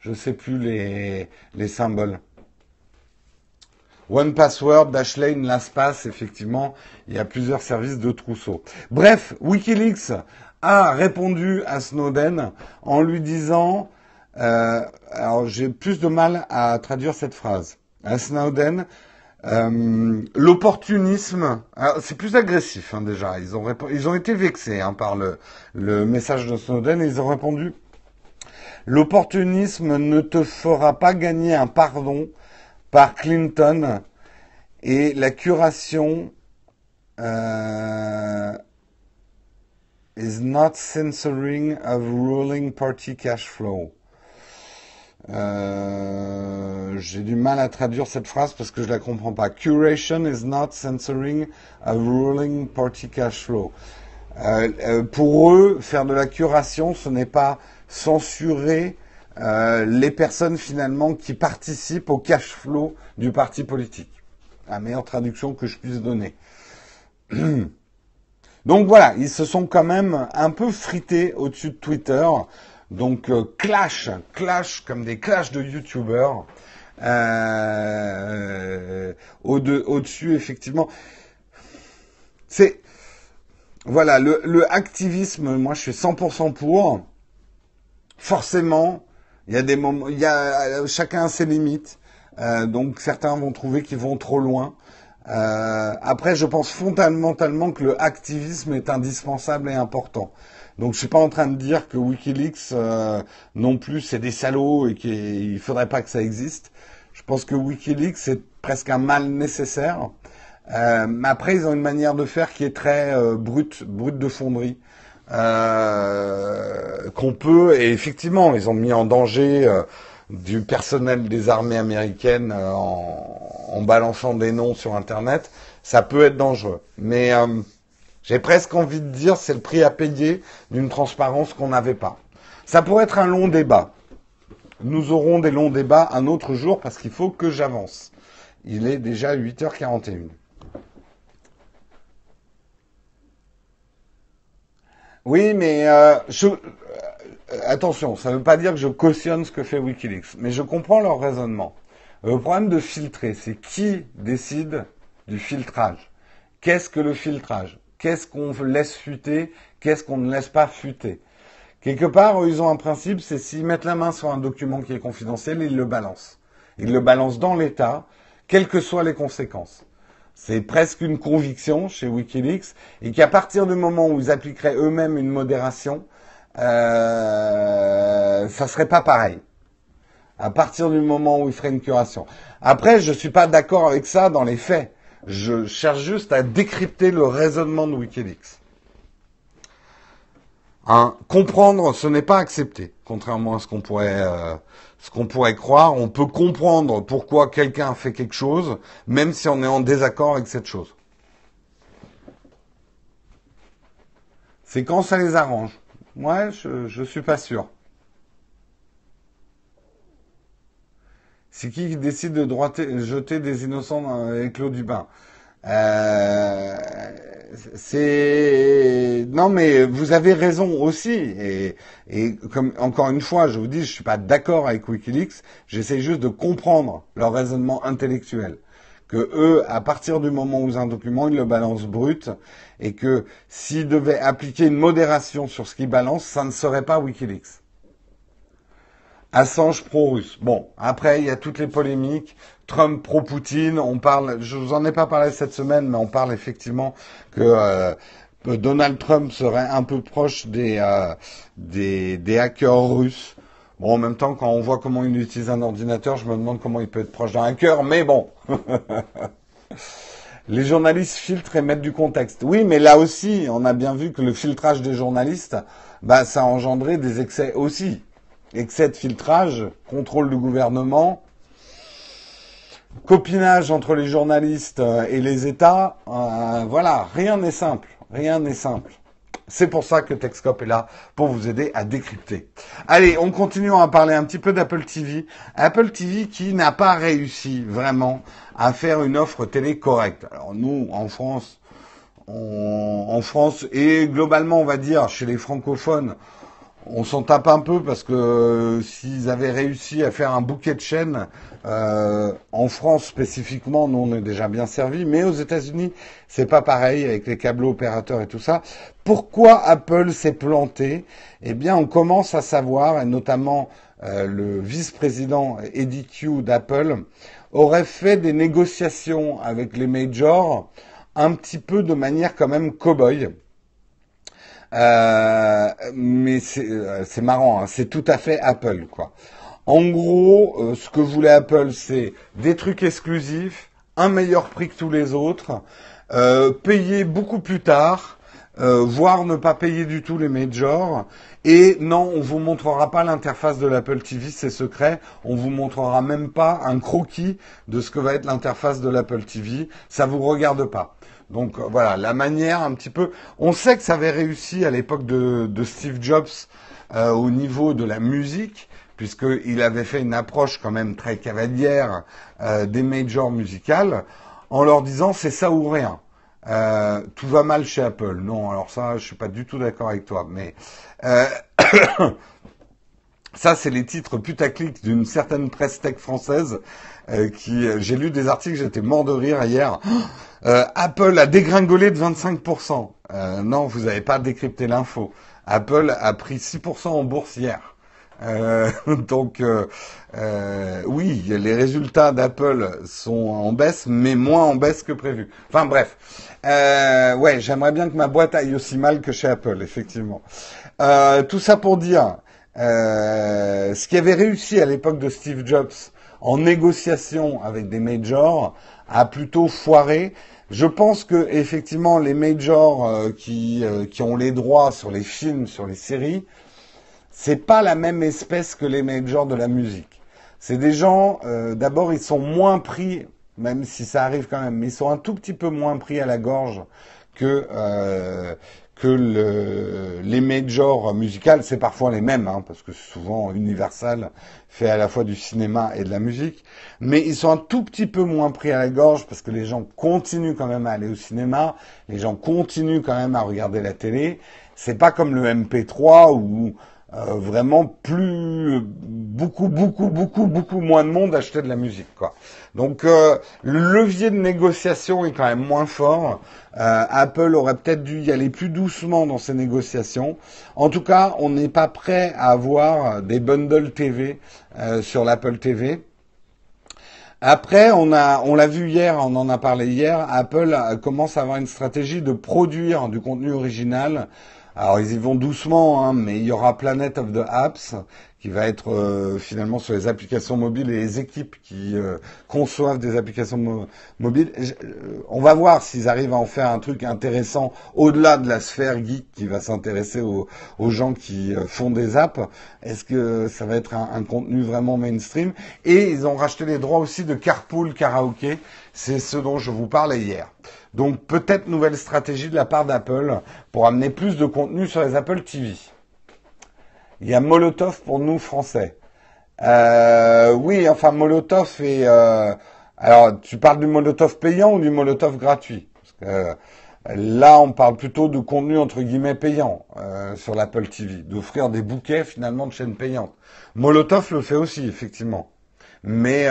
S1: Je sais plus les, les symboles. One Password, Dashlane, LastPass, effectivement, il y a plusieurs services de trousseau. Bref, Wikileaks a répondu à Snowden en lui disant, euh, alors j'ai plus de mal à traduire cette phrase, à Snowden, euh, l'opportunisme, c'est plus agressif hein, déjà. Ils ont, ils ont été vexés hein, par le, le message de Snowden et ils ont répondu L'opportunisme ne te fera pas gagner un pardon par Clinton et la curation euh, is not censoring of ruling party cash flow. Euh, j'ai du mal à traduire cette phrase parce que je la comprends pas. Curation is not censoring a ruling party cash flow. Euh, pour eux, faire de la curation, ce n'est pas censurer euh, les personnes finalement qui participent au cash flow du parti politique. La meilleure traduction que je puisse donner. Donc voilà, ils se sont quand même un peu frités au-dessus de Twitter. Donc euh, clash, clash comme des clashs de youtubeurs. Euh, au-dessus, effectivement. C'est voilà le, le activisme. Moi, je suis 100% pour. Forcément, il y a des moments, il y a chacun a ses limites. Euh, donc certains vont trouver qu'ils vont trop loin. Euh, après, je pense fondamentalement que le activisme est indispensable et important. Donc je suis pas en train de dire que WikiLeaks euh, non plus c'est des salauds et qu'il faudrait pas que ça existe. Je pense que WikiLeaks c'est presque un mal nécessaire. Euh, mais après ils ont une manière de faire qui est très euh, brute, brute de fonderie. Euh, qu'on peut, et effectivement, ils ont mis en danger du personnel des armées américaines en, en, balançant des noms sur Internet, ça peut être dangereux. Mais j'ai presque envie de dire c'est le prix à payer d'une transparence qu'on n'avait pas. Ça pourrait être un long débat. Nous aurons des longs débats un autre jour parce qu'il faut que j'avance. Il est déjà 8h41. Oui, mais euh, euh, attention, ça ne veut pas dire que je cautionne ce que fait Wikileaks, mais je comprends leur raisonnement. Le problème de filtrer, c'est qui décide du filtrage? Qu'est-ce que le filtrage? Qu'est-ce qu'on laisse fuiter Qu'est-ce qu'on ne laisse pas fuiter Quelque part, ils ont un principe, c'est s'ils mettent la main sur un document qui est confidentiel, ils le balancent. Ils le balancent dans l'État, quelles que soient les conséquences c'est presque une conviction chez Wikileaks, et qu'à partir du moment où ils appliqueraient eux-mêmes une modération, euh, ça serait pas pareil. À partir du moment où ils feraient une curation. Après, je suis pas d'accord avec ça dans les faits. Je cherche juste à décrypter le raisonnement de Wikileaks. Hein, comprendre, ce n'est pas accepter, contrairement à ce qu'on pourrait euh, ce qu'on pourrait croire, on peut comprendre pourquoi quelqu'un fait quelque chose, même si on est en désaccord avec cette chose. C'est quand ça les arrange. Moi, je ne suis pas sûr. C'est qui décide de jeter des innocents avec l'eau du bain? Euh, c'est non mais vous avez raison aussi. Et, comme encore une fois je vous dis je suis pas d'accord avec WikiLeaks. J'essaie juste de comprendre leur raisonnement intellectuel. Que eux à partir du moment où ils un document ils le balancent brut et que s'ils devaient appliquer une modération sur ce qu'ils balancent ça ne serait pas WikiLeaks Assange pro-russe. Bon, après, il y a toutes les polémiques. Trump pro-Poutine. On parle, je vous en ai pas parlé cette semaine, mais on parle effectivement que euh, Donald Trump serait un peu proche des, euh, des, des hackers russes. Bon, en même temps, quand on voit comment il utilise un ordinateur, je me demande comment il peut être proche d'un hacker, mais bon. Les journalistes filtrent et mettent du contexte. Oui, mais là aussi, on a bien vu que le filtrage des journalistes, bah, ça a engendré des excès aussi. Excès de filtrage, contrôle du gouvernement, copinage entre les journalistes euh, et les États. Euh, voilà, rien n'est simple. Rien n'est simple. C'est pour ça que Techscope est là, pour vous aider à décrypter. Allez, on continue à parler un petit peu d'Apple TV. Apple TV qui n'a pas réussi vraiment à faire une offre télé correcte. Alors nous, en France, en France et globalement, on va dire, chez les francophones, on s'en tape un peu parce que euh, s'ils avaient réussi à faire un bouquet de chaînes, euh, en France spécifiquement, nous on est déjà bien servi, mais aux États-Unis, c'est pas pareil avec les câbles opérateurs et tout ça. Pourquoi Apple s'est planté? Eh bien, on commence à savoir, et notamment euh, le vice-président Eddie Q d'Apple aurait fait des négociations avec les majors un petit peu de manière quand même cow-boy. Euh, mais euh, c'est marrant, hein, c'est tout à fait Apple, quoi. En gros, euh, ce que voulait Apple, c'est des trucs exclusifs, un meilleur prix que tous les autres, payer beaucoup plus tard, voire ne pas payer du tout les majors. Et non, on vous montrera pas l'interface de l'Apple TV, c'est secret. On vous montrera même pas un croquis de ce que va être l'interface de l'Apple TV. Ça vous regarde pas. Donc euh, voilà, la manière un petit peu. On sait que ça avait réussi à l'époque de, Steve Jobs euh, au niveau de la musique, puisqu'il avait fait une approche quand même très cavalière euh, des majors musicales, en leur disant c'est ça ou rien. Tout va mal chez Apple. Non, alors ça, je suis pas du tout d'accord avec toi. Mais ça, c'est les titres putaclic d'une certaine presse tech française qui. J'ai lu des articles, j'étais mort de rire hier. Euh, Apple a dégringolé de 25%. Euh, non, vous n'avez pas décrypté l'info. Apple a pris 6% en bourse hier. Euh, donc oui, les résultats d'Apple sont en baisse, mais moins en baisse que prévu. Enfin bref, ouais, j'aimerais bien que ma boîte aille aussi mal que chez Apple, effectivement. tout ça pour dire, ce qui avait réussi à l'époque de Steve Jobs en négociation avec des majors a plutôt foiré je pense que effectivement les majors euh, qui, euh, qui ont les droits sur les films, sur les séries, c'est pas la même espèce que les majors de la musique. C'est des gens, euh, d'abord ils sont moins pris, même si ça arrive quand même, mais ils sont un tout petit peu moins pris à la gorge que que le, les majors musicales, c'est parfois les mêmes, hein, parce que souvent Universal fait à la fois du cinéma et de la musique, mais ils sont un tout petit peu moins pris à la gorge parce que les gens continuent quand même à aller au cinéma, les gens continuent quand même à regarder la télé. C'est pas comme le MP3 où euh, vraiment plus beaucoup beaucoup beaucoup beaucoup moins de monde achetait de la musique quoi. Donc euh, le levier de négociation est quand même moins fort. Euh, Apple aurait peut-être dû y aller plus doucement dans ces négociations. En tout cas, on n'est pas prêt à avoir des bundles TV sur l'Apple TV. Après, on a, on l'a vu hier, on en a parlé hier. Apple commence à avoir une stratégie de produire du contenu original alors ils y vont doucement, hein, mais il y aura Planet of the Apps qui va être euh, finalement sur les applications mobiles et les équipes qui euh, conçoivent des applications mobiles. Euh, on va voir s'ils arrivent à en faire un truc intéressant au-delà de la sphère geek qui va s'intéresser aux, gens qui font des apps. Est-ce que ça va être un, un, contenu vraiment mainstream? Et ils ont racheté les droits aussi de Carpool Karaoke. C'est ce dont je vous parlais hier. Donc peut-être nouvelle stratégie de la part d'Apple pour amener plus de contenu sur les Apple TV. Il y a Molotov pour nous français. Euh, oui, enfin Molotov et euh, alors tu parles du Molotov payant ou du Molotov gratuit? Parce que là, on parle plutôt de contenu entre guillemets payant euh, sur l'Apple TV, d'offrir des bouquets finalement de chaînes payantes. Molotov le fait aussi effectivement, mais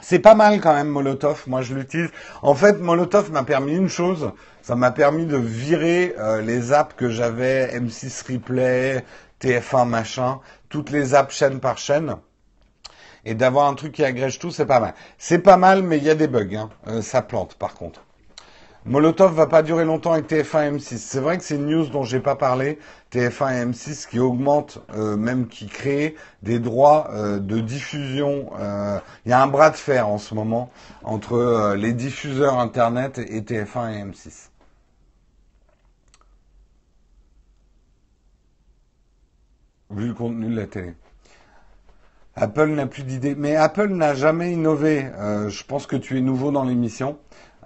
S1: C'est pas mal quand même Molotov, moi je l'utilise. En fait, Molotov m'a permis une chose, ça m'a permis de virer euh, les apps que j'avais, M6 Replay, TF1 machin, toutes les apps chaîne par chaîne. et d'avoir un truc qui agrège tout, c'est pas mal. C'est pas mal, mais il y a des bugs. Hein. Euh, ça plante, par contre. Molotov va pas durer longtemps avec TF1 et M6. C'est vrai que c'est une news dont j'ai pas parlé. TF1 et M6 qui augmentent, euh, même qui créent des droits euh, de diffusion. Il y a un bras de fer en ce moment entre les diffuseurs Internet et TF1 et M6. Vu le contenu de la télé. Apple n'a plus d'idées. Mais Apple n'a jamais innové. Euh, je pense que tu es nouveau dans l'émission.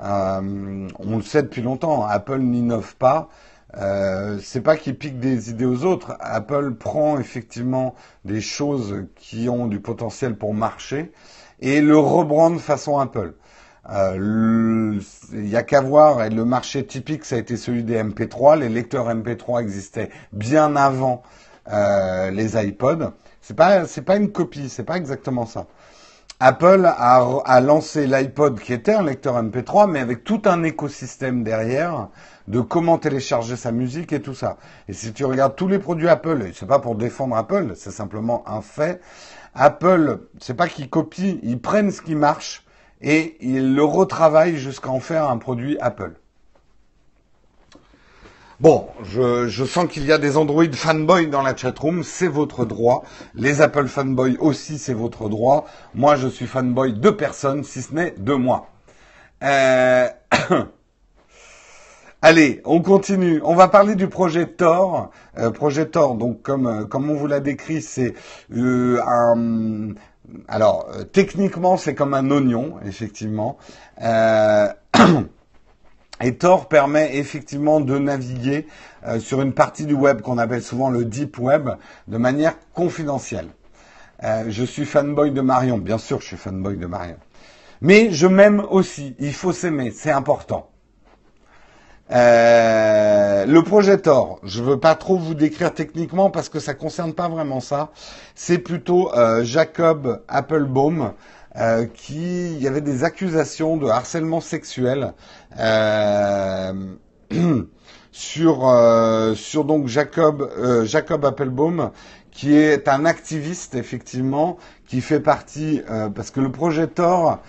S1: Euh, on le sait depuis longtemps. Apple n'innove pas. Euh, c'est pas qu'il pique des idées aux autres. Apple prend effectivement des choses qui ont du potentiel pour marcher et le rebrande façon Apple. Euh, il y a qu'à voir, et le marché typique, ça a été celui des MP3. Les lecteurs MP3 existaient bien avant euh, les iPods. C'est pas c'est pas une copie, c'est pas exactement ça. Apple a, lancé l'iPod qui était un lecteur MP3, mais avec tout un écosystème derrière de comment télécharger sa musique et tout ça. Et si tu regardes tous les produits Apple, et c'est pas pour défendre Apple, c'est simplement un fait. Apple, c'est pas qu'ils copient, ils prennent ce qui marche et ils le retravaillent jusqu'à en faire un produit Apple. Bon, je, sens qu'il y a des Android fanboys dans la chatroom, c'est votre droit. Les Apple fanboys aussi, c'est votre droit. Moi, je suis fanboy de personne, si ce n'est de moi. Euh, allez, on continue. On va parler du projet Tor. Euh, projet Tor, donc comme, euh, comme on vous l'a décrit, c'est un... Alors, techniquement, c'est comme un oignon, effectivement. Et Tor permet effectivement de naviguer euh, sur une partie du web qu'on appelle souvent le deep web de manière confidentielle. Euh, je suis fanboy de Marion, bien sûr je suis fanboy de Marion. Mais je m'aime aussi, il faut s'aimer, c'est important. Euh, le projet Tor, je ne veux pas trop vous décrire techniquement parce que ça ne concerne pas vraiment ça. C'est plutôt Jacob Applebaum euh, qui il y avait des accusations de harcèlement sexuel euh, sur euh, sur donc Jacob Jacob Applebaum qui est un activiste effectivement qui fait partie parce que le projet Tor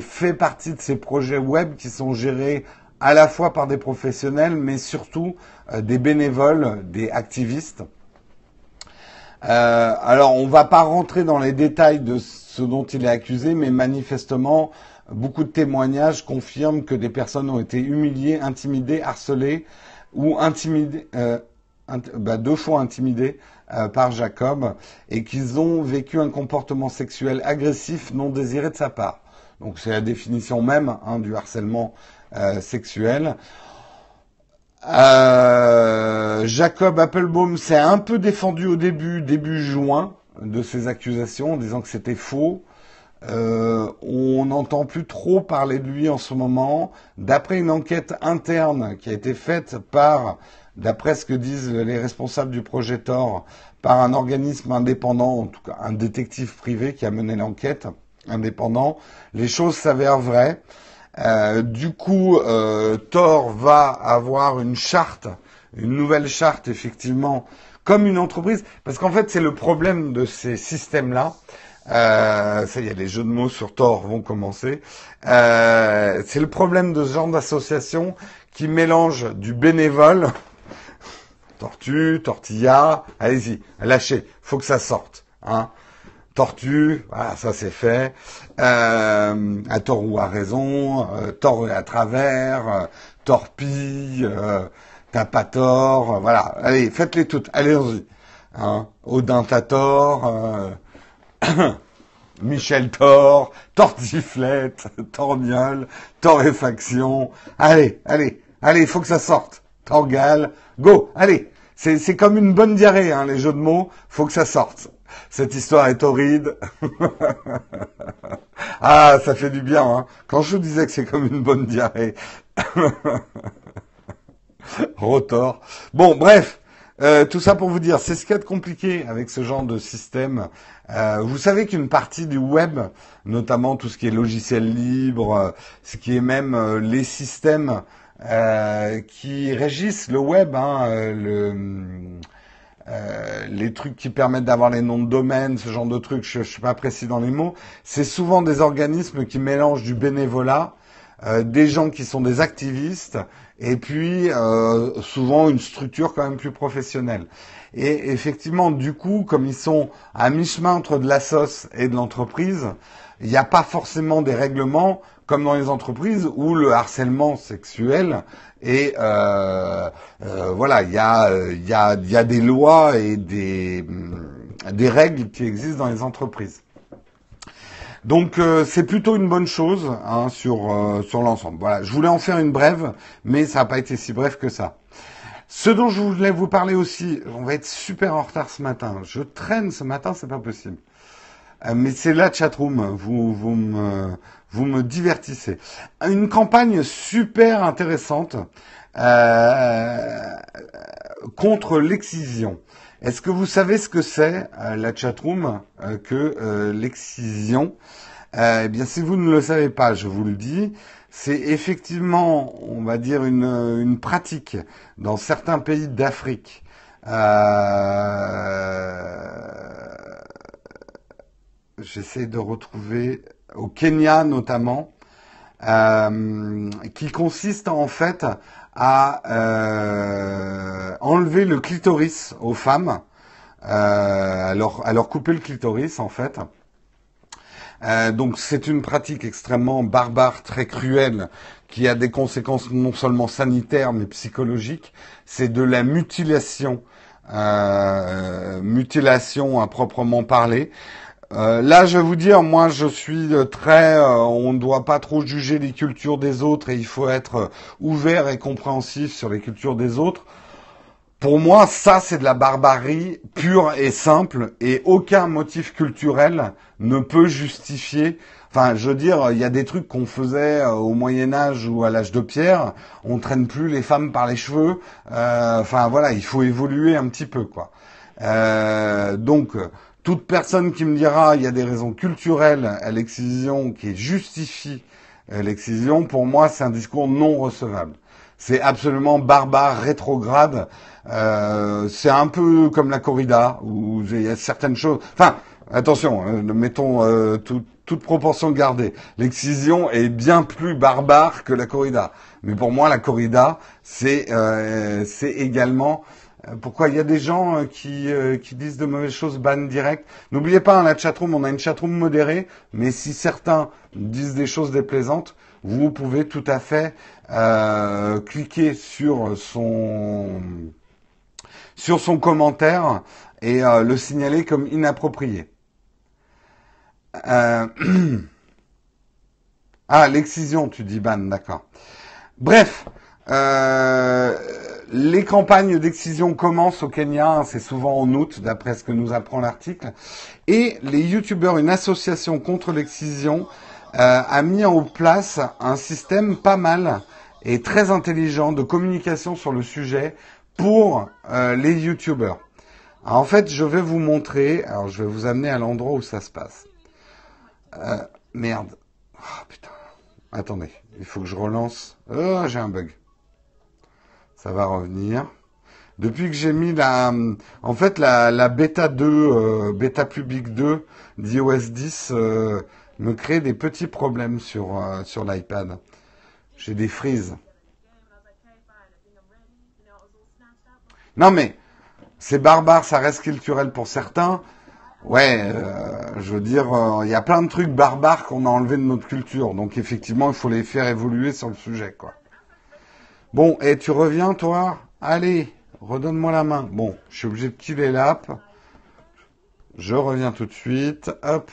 S1: fait partie de ces projets web qui sont gérés à la fois par des professionnels mais surtout des bénévoles, des activistes. alors on va pas rentrer dans les détails de ce dont il est accusé, mais manifestement, beaucoup de témoignages confirment que des personnes ont été humiliées, intimidées, harcelées ou intimidées, euh, bah, deux fois intimidées euh, par Jacob et qu'ils ont vécu un comportement sexuel agressif non désiré de sa part. Donc c'est la définition même hein, du harcèlement euh, sexuel. Jacob Applebaum s'est un peu défendu au début, début juin, de ces accusations en disant que c'était faux. Euh, on n'entend plus trop parler de lui en ce moment. D'après une enquête interne qui a été faite par, d'après ce que disent les responsables du projet Tor, par un organisme indépendant, en tout cas un détective privé qui a mené l'enquête indépendant, les choses s'avèrent vraies. Euh, du coup, euh, Tor va avoir une charte, une nouvelle charte effectivement comme une entreprise, parce qu'en fait c'est le problème de ces systèmes-là. Euh, ça y est, les jeux de mots sur Tor vont commencer. Euh, c'est le problème de ce genre d'association qui mélange du bénévole, tortue, tortilla, allez-y, lâchez, faut que ça sorte. Hein. Tortue, voilà, ça c'est fait. Euh, à tort ou à raison, euh, tort à travers, euh, torpille, euh, T'as pas tort, voilà. Allez, faites-les toutes. Allez-y. Hein. Odin t'as tort, euh, Michel Thor, Tortiflette, Torniol, Torréfaction. Allez, allez, allez, il faut que ça sorte. Torgal, go, allez. C'est comme une bonne diarrhée, hein, les jeux de mots. Faut que ça sorte. Cette histoire est horrible. ah, ça fait du bien. Hein. Quand je vous disais que c'est comme une bonne diarrhée. Rotor. Bon, bref, euh, tout ça pour vous dire, c'est ce qu'il y a de compliqué avec ce genre de système. Euh, vous savez qu'une partie du web, notamment tout ce qui est logiciel libre, ce qui est même euh, les systèmes qui régissent le web, hein, le euh, les trucs qui permettent d'avoir les noms de domaine, ce genre de trucs, je, je suis pas précis dans les mots. C'est souvent des organismes qui mélangent du bénévolat, euh, des gens qui sont des activistes, et puis euh, souvent une structure quand même plus professionnelle. Et effectivement, du coup, comme ils sont à mi-chemin entre de la sauce et de l'entreprise, il n'y a pas forcément des règlements comme dans les entreprises où le harcèlement sexuel est euh, euh, voilà, il y a y a y a des lois et des des règles qui existent dans les entreprises. Donc euh, c'est plutôt une bonne chose hein, sur euh, sur l'ensemble. Voilà, je voulais en faire une brève, mais ça n'a pas été si bref que ça. Ce dont je voulais vous parler aussi, on va être super en retard ce matin. Je traîne ce matin, c'est pas possible. Euh, mais c'est la chatroom, vous vous me vous me divertissez. Une campagne super intéressante euh, contre l'excision. Est-ce que vous savez ce que c'est euh, la chatroom euh, que euh, l'excision? Eh bien, si vous ne le savez pas, je vous le dis, c'est effectivement, on va dire, une, une pratique dans certains pays d'Afrique. J'essaie de retrouver au Kenya notamment, qui consiste en fait à euh, enlever le clitoris aux femmes, euh, à, leur, à leur couper le clitoris en fait. Euh, donc c'est une pratique extrêmement barbare, très cruelle, qui a des conséquences non seulement sanitaires mais psychologiques. C'est de la mutilation, euh, mutilation à proprement parler. Euh, là, je vais vous dire, moi, je suis euh, très. Euh, on ne doit pas trop juger les cultures des autres et il faut être ouvert et compréhensif sur les cultures des autres. Pour moi, ça, c'est de la barbarie pure et simple et aucun motif culturel ne peut justifier. Enfin, je veux dire, il y a des trucs qu'on faisait au Moyen Âge ou à l'âge de pierre. On traîne plus les femmes par les cheveux. enfin, voilà, il faut évoluer un petit peu, quoi. donc toute personne qui me dira il y a des raisons culturelles à l'excision qui justifient euh, l'excision, pour moi, c'est un discours non recevable. C'est absolument barbare, rétrograde. Euh, c'est un peu comme la corrida, où il y a certaines choses. Enfin, attention, hein, mettons euh, toute proportion gardée. L'excision est bien plus barbare que la corrida. Mais pour moi, la corrida, c'est également pourquoi? Il y a des gens euh, qui, euh, qui disent de mauvaises choses, ban direct. N'oubliez pas, hein, la chatroom, on a une chatroom modérée, mais si certains disent des choses déplaisantes, vous pouvez tout à fait euh, cliquer sur son sur son commentaire et euh, le signaler comme inapproprié. Euh... ah, l'excision, tu dis ban, d'accord. Bref, euh, les campagnes d'excision commencent au Kenya, hein, c'est souvent en août, d'après ce que nous apprend l'article. Et les youtubeurs, une association contre l'excision, euh, a mis en place un système pas mal et très intelligent de communication sur le sujet pour euh, les youtubeurs. En fait, je vais vous montrer, alors je vais vous amener à l'endroit où ça se passe. Euh, merde. Oh, putain. Attendez, il faut que je relance. Oh, j'ai un bug. Ça va revenir. Depuis que j'ai mis la, en fait la, la bêta 2, euh, bêta public 2 d'iOS 10 euh, me crée des petits problèmes sur euh, sur l'iPad. J'ai des frises. Non mais c'est barbare, ça reste culturel pour certains. Ouais, euh, je veux dire, il y a plein de trucs barbares qu'on a enlevés de notre culture. Donc effectivement, il faut les faire évoluer sur le sujet, quoi. Bon, et tu reviens, toi? Allez, redonne-moi la main. Bon, je suis obligé de killer l'app. Je reviens tout de suite. Hop.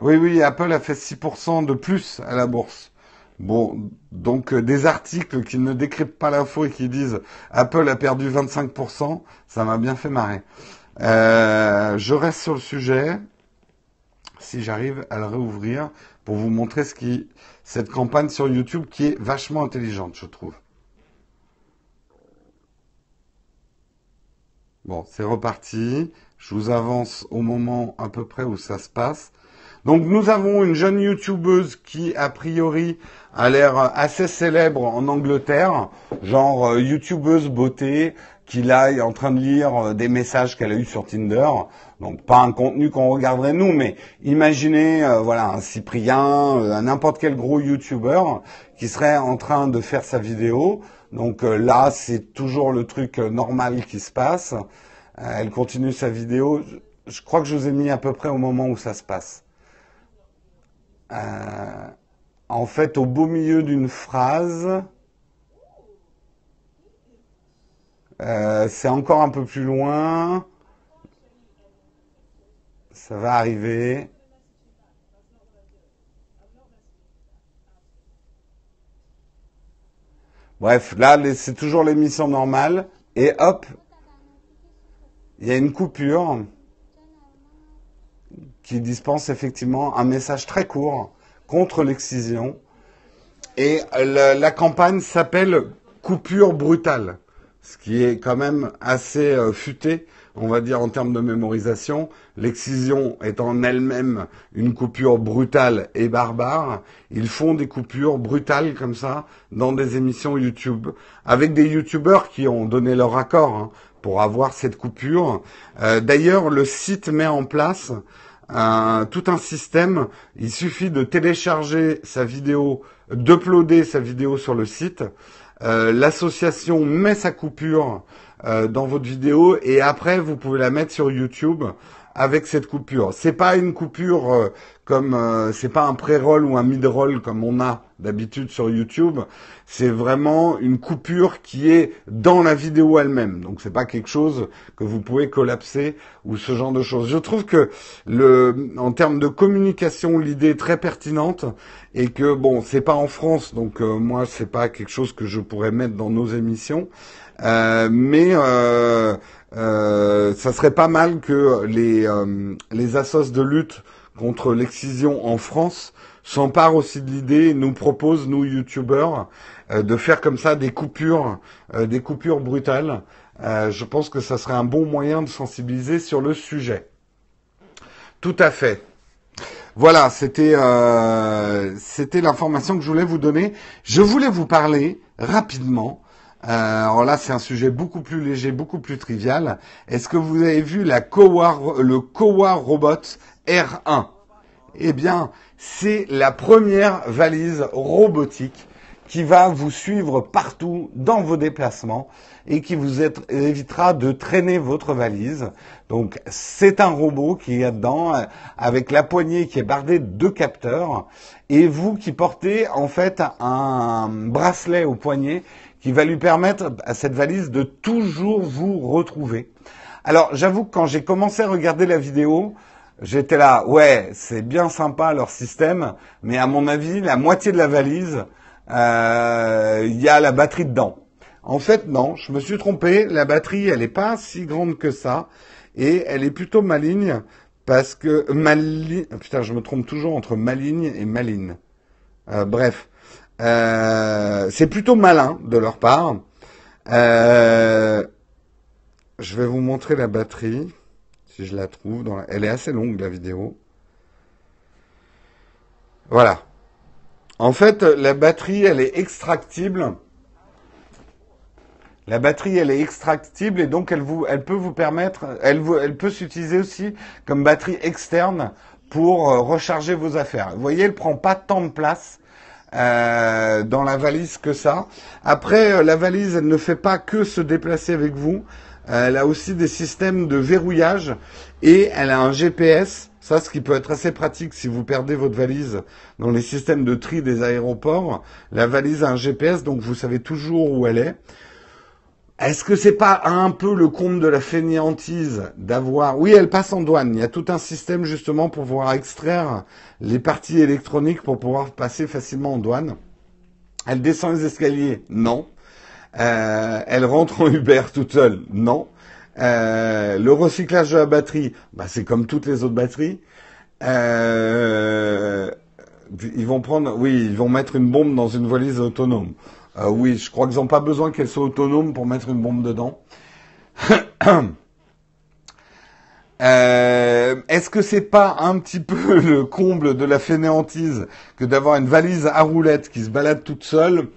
S1: Oui, oui, Apple a fait 6% de plus à la bourse. Bon, donc euh, des articles qui ne décryptent pas l'info et qui disent Apple a perdu 25%, ça m'a bien fait marrer. Euh, je reste sur le sujet, si j'arrive à le réouvrir, pour vous montrer ce qui, cette campagne sur YouTube qui est vachement intelligente, je trouve. Bon, c'est reparti. Je vous avance au moment à peu près où ça se passe. Donc nous avons une jeune youtubeuse qui a priori a l'air assez célèbre en Angleterre, genre euh, youtubeuse beauté, qui là est en train de lire euh, des messages qu'elle a eus sur Tinder. Donc pas un contenu qu'on regarderait nous, mais imaginez euh, voilà un Cyprien, un n'importe quel gros YouTuber qui serait en train de faire sa vidéo. Donc là c'est toujours le truc normal qui se passe. elle continue sa vidéo. Je crois que je vous ai mis à peu près au moment où ça se passe. Euh, en fait, au beau milieu d'une phrase, euh, c'est encore un peu plus loin. Ça va arriver. Bref, là, c'est toujours l'émission normale. Et hop, il y a une coupure qui dispense effectivement un message très court contre l'excision. Et la, campagne s'appelle Coupure brutale, ce qui est quand même assez euh, futé, on va dire en termes de mémorisation. L'excision est en elle-même une coupure brutale et barbare. Ils font des coupures brutales comme ça dans des émissions YouTube, avec des YouTubeurs qui ont donné leur accord hein, pour avoir cette coupure. Euh, d'ailleurs, le site met en place tout un système. Il suffit de télécharger sa vidéo, d'uploader sa vidéo sur le site. Euh, l'association met sa coupure euh, dans votre vidéo et après vous pouvez la mettre sur YouTube avec cette coupure. C'est pas une coupure euh, comme euh, c'est pas un pré-roll ou un mid-roll comme on a d'habitude sur YouTube. C'est vraiment une coupure qui est dans la vidéo elle-même. Donc c'est pas quelque chose que vous pouvez collapser ou ce genre de choses. Je trouve que le, en termes de communication, l'idée est très pertinente et que bon, c'est pas en France, donc euh, moi c'est pas quelque chose que je pourrais mettre dans nos émissions. Euh, mais euh, euh, ça serait pas mal que les, euh, les assos de lutte contre l'excision en France s'emparent aussi de l'idée nous proposent, nous youtubeurs, euh, de faire comme ça des coupures, des coupures brutales. je pense que ça serait un bon moyen de sensibiliser sur le sujet. Tout à fait. Voilà, c'était c'était l'information que je voulais vous donner. Je voulais vous parler rapidement euh, alors là, c'est un sujet beaucoup plus léger, beaucoup plus trivial. Est-ce que vous avez vu la le Kowa Robot R1 Eh bien, c'est la première valise robotique qui va vous suivre partout dans vos déplacements et qui vous évitera de traîner votre valise. Donc c'est un robot qui est dedans euh, avec la poignée qui est bardée de capteurs et vous qui portez en fait un bracelet au poignet qui va lui permettre à cette valise de toujours vous retrouver. Alors j'avoue que quand j'ai commencé à regarder la vidéo, j'étais là, ouais, c'est bien sympa leur système, mais à mon avis, la moitié de la valise, euh, il y a la batterie dedans. En fait, non, je me suis trompé. La batterie, elle n'est pas si grande que ça, et elle est plutôt maligne parce que maligne. Putain, je me trompe toujours entre maligne et maline. Euh, bref, euh, c'est plutôt malin de leur part. Euh, je vais vous montrer la batterie, si je la trouve. Dans Elle est assez longue, la vidéo. Voilà. En fait, la batterie, elle est extractible. La batterie, elle est extractible et donc elle, peut vous permettre, elle peut s'utiliser aussi comme batterie externe pour euh, recharger vos affaires. Vous voyez, elle prend pas tant de place euh, dans la valise que ça. Après, euh, la valise, elle ne fait pas que se déplacer avec vous. Elle a aussi des systèmes de verrouillage et elle a un GPS. Ça, ce qui peut être assez pratique si vous perdez votre valise dans les systèmes de tri des aéroports. La valise a un GPS, donc vous savez toujours où elle est. Est-ce que c'est pas un peu le compte de la fainéantise d'avoir... Oui, elle passe en douane. Il y a tout un système justement pour pouvoir extraire les parties électroniques pour pouvoir passer facilement en douane. Elle descend les escaliers? Non. Euh, elle rentre en Uber toute seule Non. Euh, le recyclage de la batterie, bah, c'est comme toutes les autres batteries. Euh, ils vont prendre, oui, ils vont mettre une bombe dans une valise autonome. Oui, je crois qu'ils n'ont pas besoin qu'elle soit autonome pour mettre une bombe dedans. Est-ce que c'est pas un petit peu le comble de la fainéantise que d'avoir une valise à roulettes qui se balade toute seule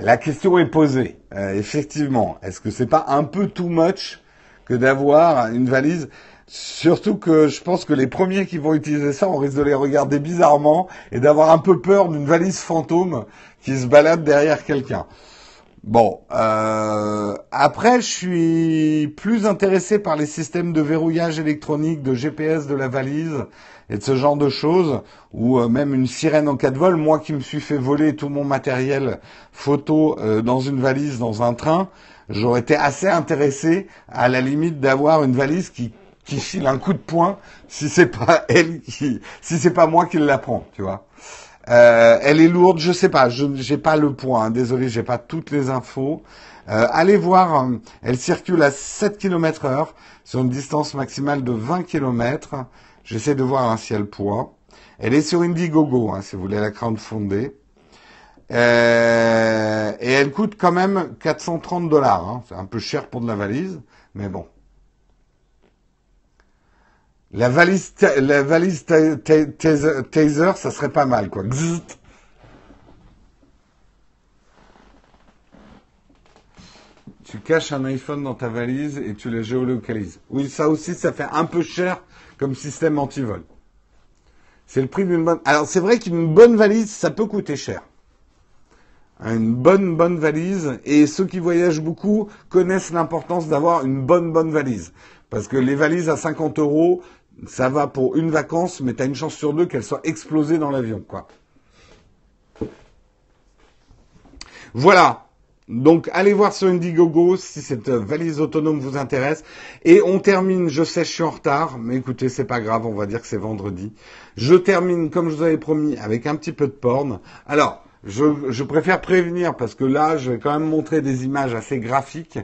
S1: La question est posée. Euh, effectivement, est-ce que c'est pas un peu too much que d'avoir une valise? Surtout que je pense que les premiers qui vont utiliser ça, on risque de les regarder bizarrement et d'avoir un peu peur d'une valise fantôme qui se balade derrière quelqu'un. Bon, euh, après, je suis plus intéressé par les systèmes de verrouillage électronique, de GPS de la valise et de ce genre de choses, ou euh, même une sirène en cas de vol. Moi qui me suis fait voler tout mon matériel photo euh, dans une valise dans un train, j'aurais été assez intéressé à la limite d'avoir une valise qui qui file un coup de poing si c'est pas elle qui, si c'est pas moi qui la prends, tu vois. Euh, elle est lourde, je sais pas, je j'ai pas le point, hein, désolé, j'ai pas toutes les infos. Euh, allez voir, euh, elle circule à 7 km heure sur une distance maximale de 20 km. J'essaie de voir un ciel poids. Elle est sur Indiegogo, hein, si vous voulez la crowdfunder. Euh, et elle coûte quand même 430 dollars. Hein. C'est un peu cher pour de la valise, mais bon. La valise, la valise taser, ça serait pas mal, quoi. Tu caches un iPhone dans ta valise et tu le géolocalises. Oui, ça aussi, ça fait un peu cher comme système anti-vol. C'est le prix d'une bonne. Alors, c'est vrai qu'une bonne valise, ça peut coûter cher. Une bonne, bonne valise. Et ceux qui voyagent beaucoup connaissent l'importance d'avoir une bonne, bonne valise. Parce que les valises à 50 euros, ça va pour une vacance, mais tu as une chance sur deux qu'elle soit explosée dans l'avion, quoi. Voilà. Donc, allez voir sur Indiegogo si cette valise autonome vous intéresse. Et on termine, je sais, je suis en retard, mais écoutez, c'est pas grave, on va dire que c'est vendredi. Je termine, comme je vous avais promis, avec un petit peu de porn. Alors, je, préfère prévenir parce que là, je vais quand même montrer des images assez graphiques.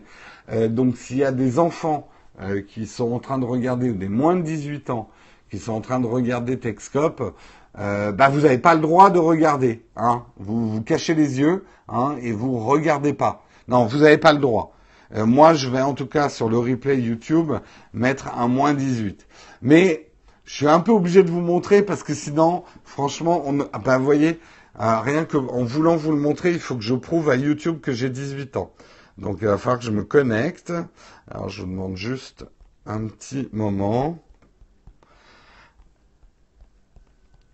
S1: Euh, donc, s'il y a des enfants euh, qui sont en train de regarder, ou des moins de 18 ans, qui sont en train de regarder Texcope, euh, bah vous n'avez pas le droit de regarder. Hein. Vous vous cachez les yeux hein, et vous regardez pas. Non, vous n'avez pas le droit. Euh, moi, je vais en tout cas sur le replay YouTube mettre un moins 18. Mais je suis un peu obligé de vous montrer parce que sinon, franchement, on, bah, vous voyez, euh, rien que en voulant vous le montrer, il faut que je prouve à YouTube que j'ai 18 ans. Donc il va falloir que je me connecte. Alors je vous demande juste un petit moment. Hop.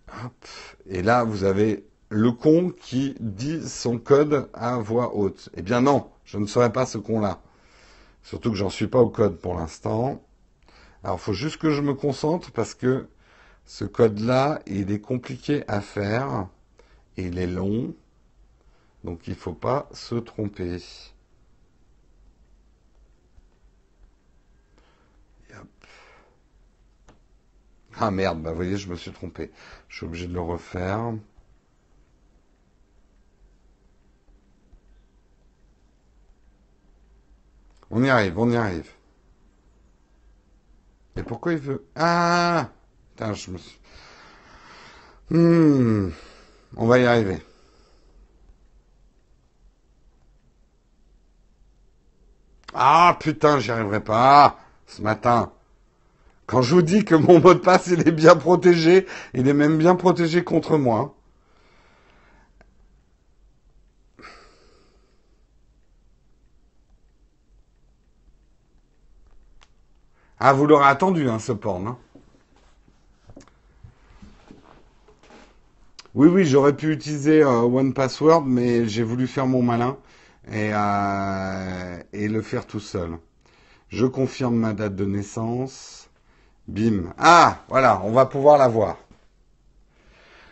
S1: Et là, vous avez le con qui dit son code à voix haute. Eh bien non, je ne serai pas ce con-là. Surtout que j'en suis pas au code pour l'instant. Alors il faut juste que je me concentre parce que ce code-là, il est compliqué à faire. Il est long. Donc il ne faut pas se tromper. Ah merde, bah vous voyez, je me suis trompé. Je suis obligé de le refaire. On y arrive, on y arrive. Et pourquoi il veut... Ah Putain, je me suis... Hmm. On va y arriver. Ah putain, j'y arriverai pas. Ce matin. Quand je vous dis que mon mot de passe, il est bien protégé, il est même bien protégé contre moi. Ah, vous l'aurez attendu, hein, ce porn. Hein. Oui, oui, j'aurais pu utiliser euh, One Password, mais j'ai voulu faire mon malin et, euh, et le faire tout seul. Je confirme ma date de naissance. Bim. Ah, voilà, on va pouvoir la voir.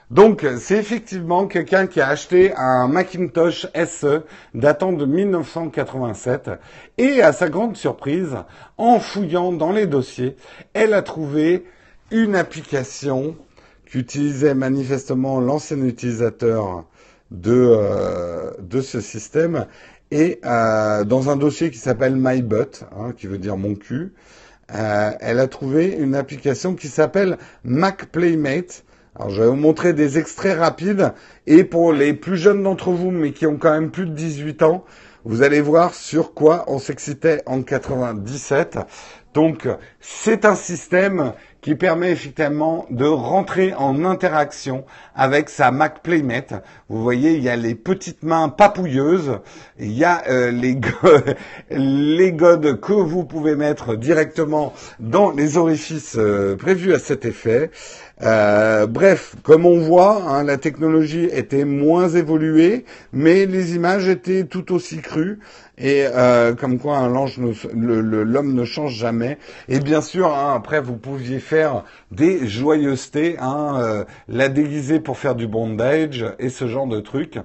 S1: Donc, c'est effectivement quelqu'un qui a acheté un Macintosh SE datant de 1987 et à sa grande surprise, en fouillant dans les dossiers, elle a trouvé une application qu'utilisait manifestement l'ancien utilisateur de, euh, ce système et euh, dans un dossier qui s'appelle MyButt, hein, qui veut dire mon cul, euh, elle a trouvé une application qui s'appelle Mac Playmate. Alors je vais vous montrer des extraits rapides et pour les plus jeunes d'entre vous mais qui ont quand même plus de 18 ans, vous allez voir sur quoi on s'excitait en 97. Donc, c'est un système qui permet effectivement de rentrer en interaction avec sa Mac Playmate. Vous voyez, il y a les petites mains papouilleuses, il y a euh, les, godes, les godes que vous pouvez mettre directement dans les orifices euh, prévus à cet effet. Euh, bref, comme on voit, hein, la technologie était moins évoluée, mais les images étaient tout aussi crues. Et euh, comme quoi l'homme ne change jamais. Et bien sûr, hein, après vous pouviez faire des joyeusetés, hein, euh, la déguiser pour faire du bondage et ce genre de trucs.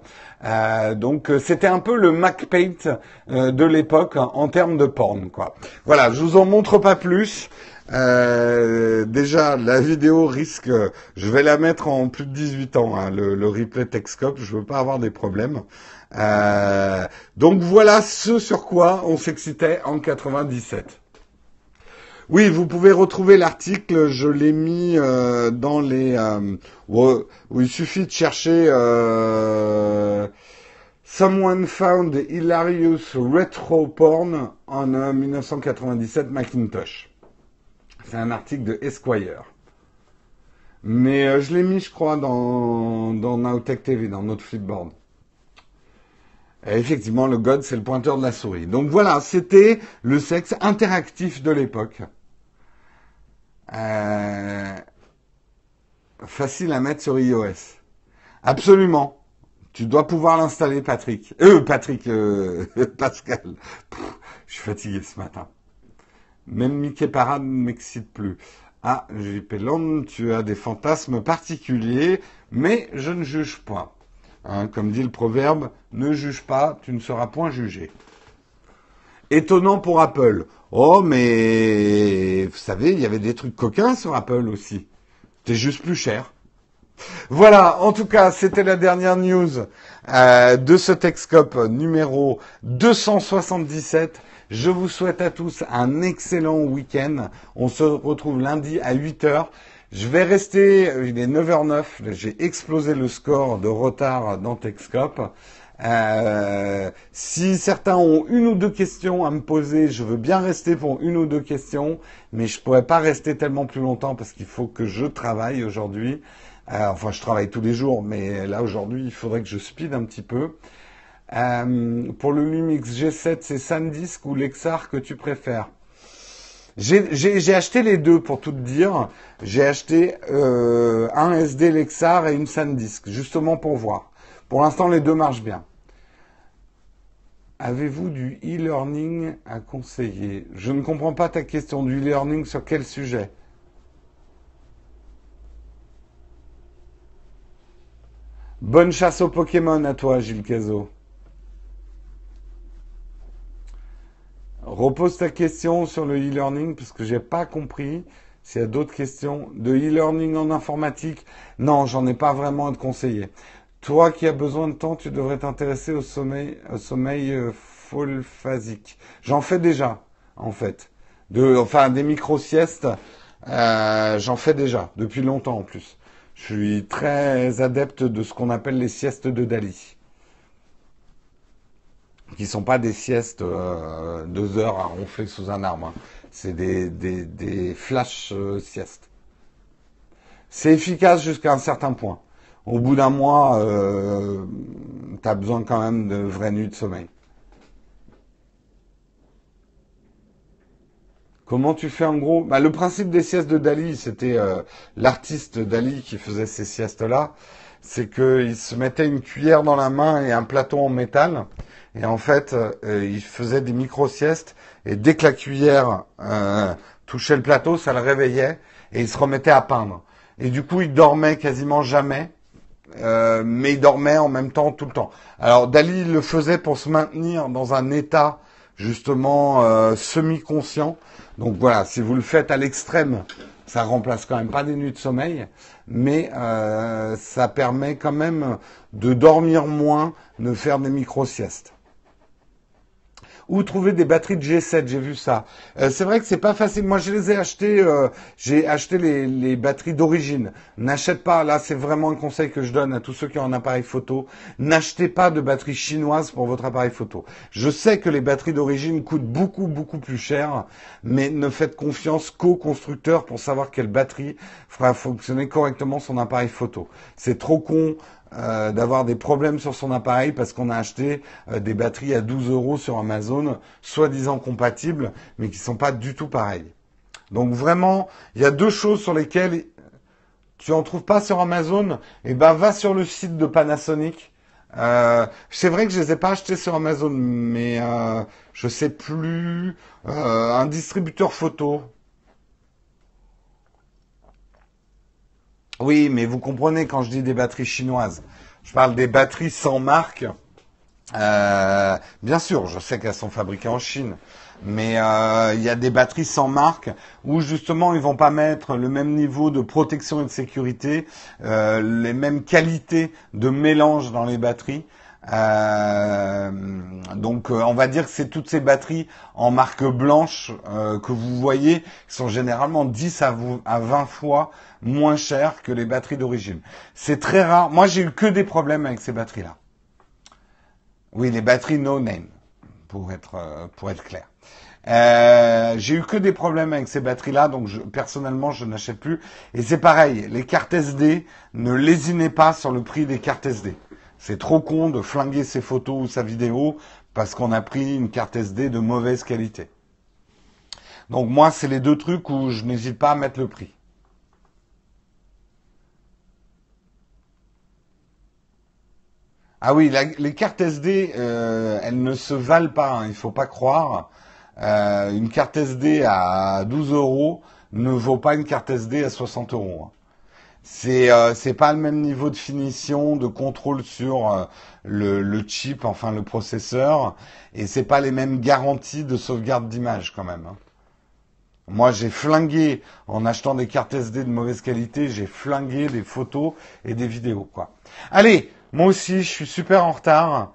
S1: donc c'était un peu le MacPaint de l'époque en termes de porn. Voilà, je vous en montre pas plus. Euh, déjà, la vidéo risque, je vais la mettre en plus de 18 ans, hein, le, le, replay Texcope, je veux pas avoir des problèmes. Euh, donc voilà ce sur quoi on s'excitait en 97. Oui, vous pouvez retrouver l'article, je l'ai mis euh, dans les... Euh, où, il suffit de chercher... Someone found hilarious retro porn en 1997 Macintosh. C'est un article de Esquire. Mais euh, je l'ai mis, je crois, dans, dans Nowtech TV, dans notre flipboard. effectivement, le God, c'est le pointeur de la souris. Donc voilà, c'était le sexe interactif de l'époque. Euh, facile à mettre sur iOS. Absolument. Tu dois pouvoir l'installer, Patrick. Euh, Patrick, euh, Pascal. je suis fatigué ce matin. Même Mickey Parade ne m'excite plus. Ah, JP Land, tu as des fantasmes particuliers, mais je ne juge pas. Hein, comme dit le proverbe, ne juge pas, tu ne seras point jugé. Étonnant pour Apple. Oh, mais vous savez, il y avait des trucs coquins sur Apple aussi. C'était juste plus cher. Voilà, en tout cas, c'était la dernière news euh, de ce Texcope numéro 277. Je vous souhaite à tous un excellent week-end. On se retrouve lundi à 8h. Je vais rester, il est 9h09, j'ai explosé le score de retard dans Texcope. Euh, si certains ont une ou deux questions à me poser, je veux bien rester pour une ou deux questions, mais je pourrais pas rester tellement plus longtemps parce qu'il faut que je travaille aujourd'hui. Euh, enfin, je travaille tous les jours, mais là aujourd'hui, il faudrait que je speed un petit peu. Euh, pour le Lumix G7, c'est SanDisk ou Lexar que tu préfères J'ai acheté les deux pour tout te dire. J'ai acheté euh, un SD Lexar et une SanDisk, justement pour voir. Pour l'instant, les deux marchent bien. Avez-vous du e-learning à conseiller? Je ne comprends pas ta question. Du e-learning sur quel sujet? Bonne chasse aux Pokémon à toi, Gilles Cazot. Repose ta question sur le e-learning parce que j'ai pas compris. S'il y a d'autres questions de e-learning en informatique, non, j'en ai pas vraiment à te conseiller. Toi qui as besoin de temps, tu devrais t'intéresser au sommeil, au sommeil euh, phasique. J'en fais déjà, en fait. De, enfin, des micro-siestes, euh, j'en fais déjà, depuis longtemps en plus. Je suis très adepte de ce qu'on appelle les siestes de Dali qui sont pas des siestes euh, deux heures à ronfler sous un arbre. Hein. C'est des, des, des flash euh, siestes. C'est efficace jusqu'à un certain point. Au bout d'un mois, euh, tu as besoin quand même de vraies nuits de sommeil. Comment tu fais en gros? Bah, Le principe des siestes de Dali, c'était euh, l'artiste Dali qui faisait ces siestes-là. C'est qu'il se mettait une cuillère dans la main et un plateau en métal. Et en fait, euh, il faisait des micro-siestes. Et dès que la cuillère euh, touchait le plateau, ça le réveillait. Et il se remettait à peindre. Et du coup, il dormait quasiment jamais. Euh, mais il dormait en même temps tout le temps. Alors Dali le faisait pour se maintenir dans un état justement semi-conscient. Donc voilà, si vous le faites à l'extrême, ça remplace quand même pas des nuits de sommeil, mais ça permet quand même de dormir moins, de faire des micro-siestes. Ou trouver des batteries de G7. J'ai vu ça. Euh, c'est vrai que c'est pas facile. Moi, je les ai achetées. Euh, j'ai acheté les, les batteries d'origine. N'achète pas. Là, c'est vraiment un conseil que je donne à tous ceux qui ont un appareil photo. N'achetez pas de batteries chinoises pour votre appareil photo. Je sais que les batteries d'origine coûtent beaucoup beaucoup plus cher, mais ne faites confiance qu'aux constructeurs pour savoir quelle batterie fera fonctionner correctement son appareil photo. C'est trop con euh, d'avoir des problèmes sur son appareil parce qu'on a acheté euh, des batteries à 12 euros sur Amazon, soi-disant compatibles, mais qui sont pas du tout pareilles. Donc vraiment, il y a deux choses sur lesquelles tu en trouves pas sur Amazon, eh ben va sur le site de Panasonic. Euh, c'est vrai que je les ai pas achetés sur Amazon, mais je sais plus un distributeur photo. Oui, mais vous comprenez quand je dis des batteries chinoises. Je parle des batteries sans marque. Euh, bien sûr, je sais qu'elles sont fabriquées en Chine, mais euh, il y a des batteries sans marque où justement ils vont pas mettre le même niveau de protection et de sécurité, euh, les mêmes qualités de mélange dans les batteries. Euh, donc euh, on va dire que c'est toutes ces batteries en marque blanche euh, que vous voyez qui sont généralement 10 à, à 20 fois moins chères que les batteries d'origine. C'est très rare. Moi j'ai eu que des problèmes avec ces batteries-là. Oui, les batteries no name, pour être pour être clair. J'ai eu que des problèmes avec ces batteries-là, donc personnellement, je n'achète plus. Et c'est pareil, les cartes SD, ne lésinez pas sur le prix des cartes SD. C'est trop con de flinguer ses photos ou sa vidéo parce qu'on a pris une carte SD de mauvaise qualité. Donc moi, c'est les deux trucs où je n'hésite pas à mettre le prix. Ah oui, les cartes SD, euh, elles ne se valent pas, hein, il ne faut pas croire. Euh, une carte SD à 12 euros ne vaut pas une carte SD à 60 euros. Hein c'est euh, c'est pas le même niveau de finition, de contrôle sur euh, le, le, chip, enfin le processeur, et c'est pas les mêmes garanties de sauvegarde d'image quand même. Hein. Moi, j'ai flingué en achetant des cartes SD de mauvaise qualité, j'ai flingué des photos et des vidéos, quoi. Allez, moi aussi, je suis super en retard.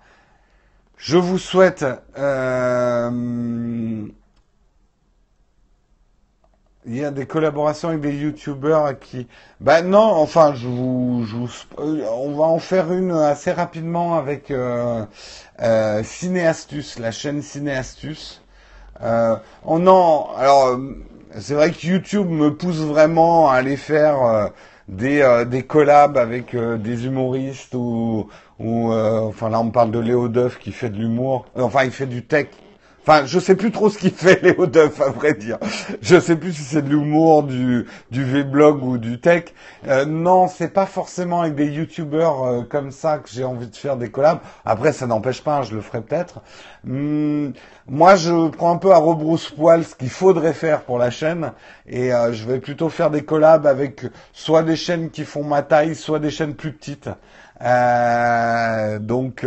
S1: Je vous souhaite euh, il y a des collaborations avec des youtubeurs qui. Ben non, enfin, je vous, je vous, euh, on va en faire une assez rapidement avec euh, euh, Cinéastus, la chaîne Cinéastus. Euh, on en, alors, c'est vrai que YouTube me pousse vraiment à aller faire euh, des des collabs avec des humoristes ou ou enfin là on parle de Léo Duff qui fait de l'humour. Enfin, il fait du tech Enfin, je sais plus trop ce qu'il fait Léo Duff, à vrai dire. Je sais plus si c'est de l'humour, du, du V-blog ou du tech. Euh, non, c'est pas forcément avec des youtubeurs euh, comme ça que j'ai envie de faire des collabs. Après, ça n'empêche pas, hein, je le ferai peut-être. Hum, moi, je prends un peu à rebrousse-poil ce qu'il faudrait faire pour la chaîne. Et euh, je vais plutôt faire des collabs avec soit des chaînes qui font ma taille, soit des chaînes plus petites. donc...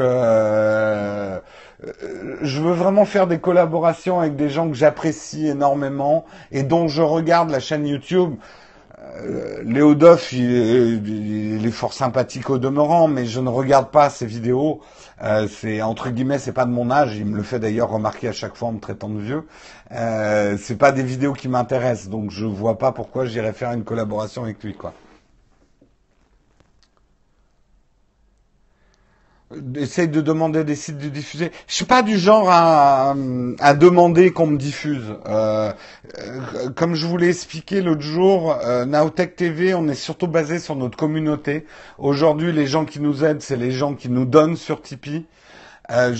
S1: Je veux vraiment faire des collaborations avec des gens que j'apprécie énormément et dont je regarde la chaîne YouTube. Euh, Léo Duff, il, est fort sympathique au demeurant, mais je ne regarde pas ses vidéos. Euh, c'est entre guillemets, c'est pas de mon âge. Il me le fait d'ailleurs remarquer à chaque fois en me traitant de vieux. Euh, c'est pas des vidéos qui m'intéressent, donc je vois pas pourquoi j'irais faire une collaboration avec lui, quoi. Essaye de demander des sites de diffuser. Je suis pas du genre à, à demander qu'on me diffuse. Euh, euh, comme je vous l'ai expliqué l'autre jour, euh, Nowtech TV, on est surtout basé sur notre communauté. Aujourd'hui, les gens qui nous aident, c'est les gens qui nous donnent sur Tipeee. Euh,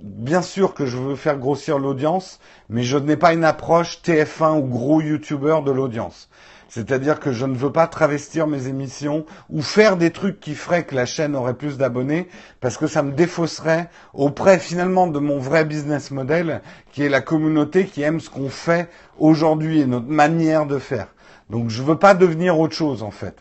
S1: bien sûr que je veux faire grossir l'audience, mais je n'ai pas une approche TF1 ou gros YouTuber de l'audience. C'est-à-dire que je ne veux pas travestir mes émissions ou faire des trucs qui feraient que la chaîne aurait plus d'abonnés parce que ça me défausserait auprès finalement de mon vrai business model qui est la communauté qui aime ce qu'on fait aujourd'hui et notre manière de faire. Donc je veux pas devenir autre chose en fait.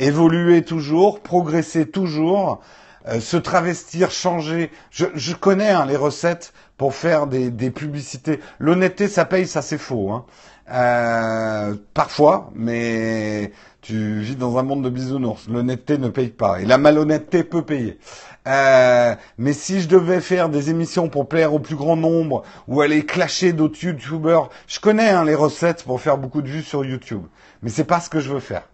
S1: Évoluer toujours, progresser toujours, euh, se travestir, changer. Je, connais hein, les recettes pour faire des, des publicités. L'honnêteté, ça paye, ça c'est faux. Hein. Euh, parfois, mais tu vis dans un monde de bisounours. L'honnêteté ne paye pas. Et la malhonnêteté peut payer. Euh, mais si je devais faire des émissions pour plaire au plus grand nombre ou aller clasher d'autres youtubeurs, je connais hein, les recettes pour faire beaucoup de vues sur YouTube. Mais c'est pas ce que je veux faire.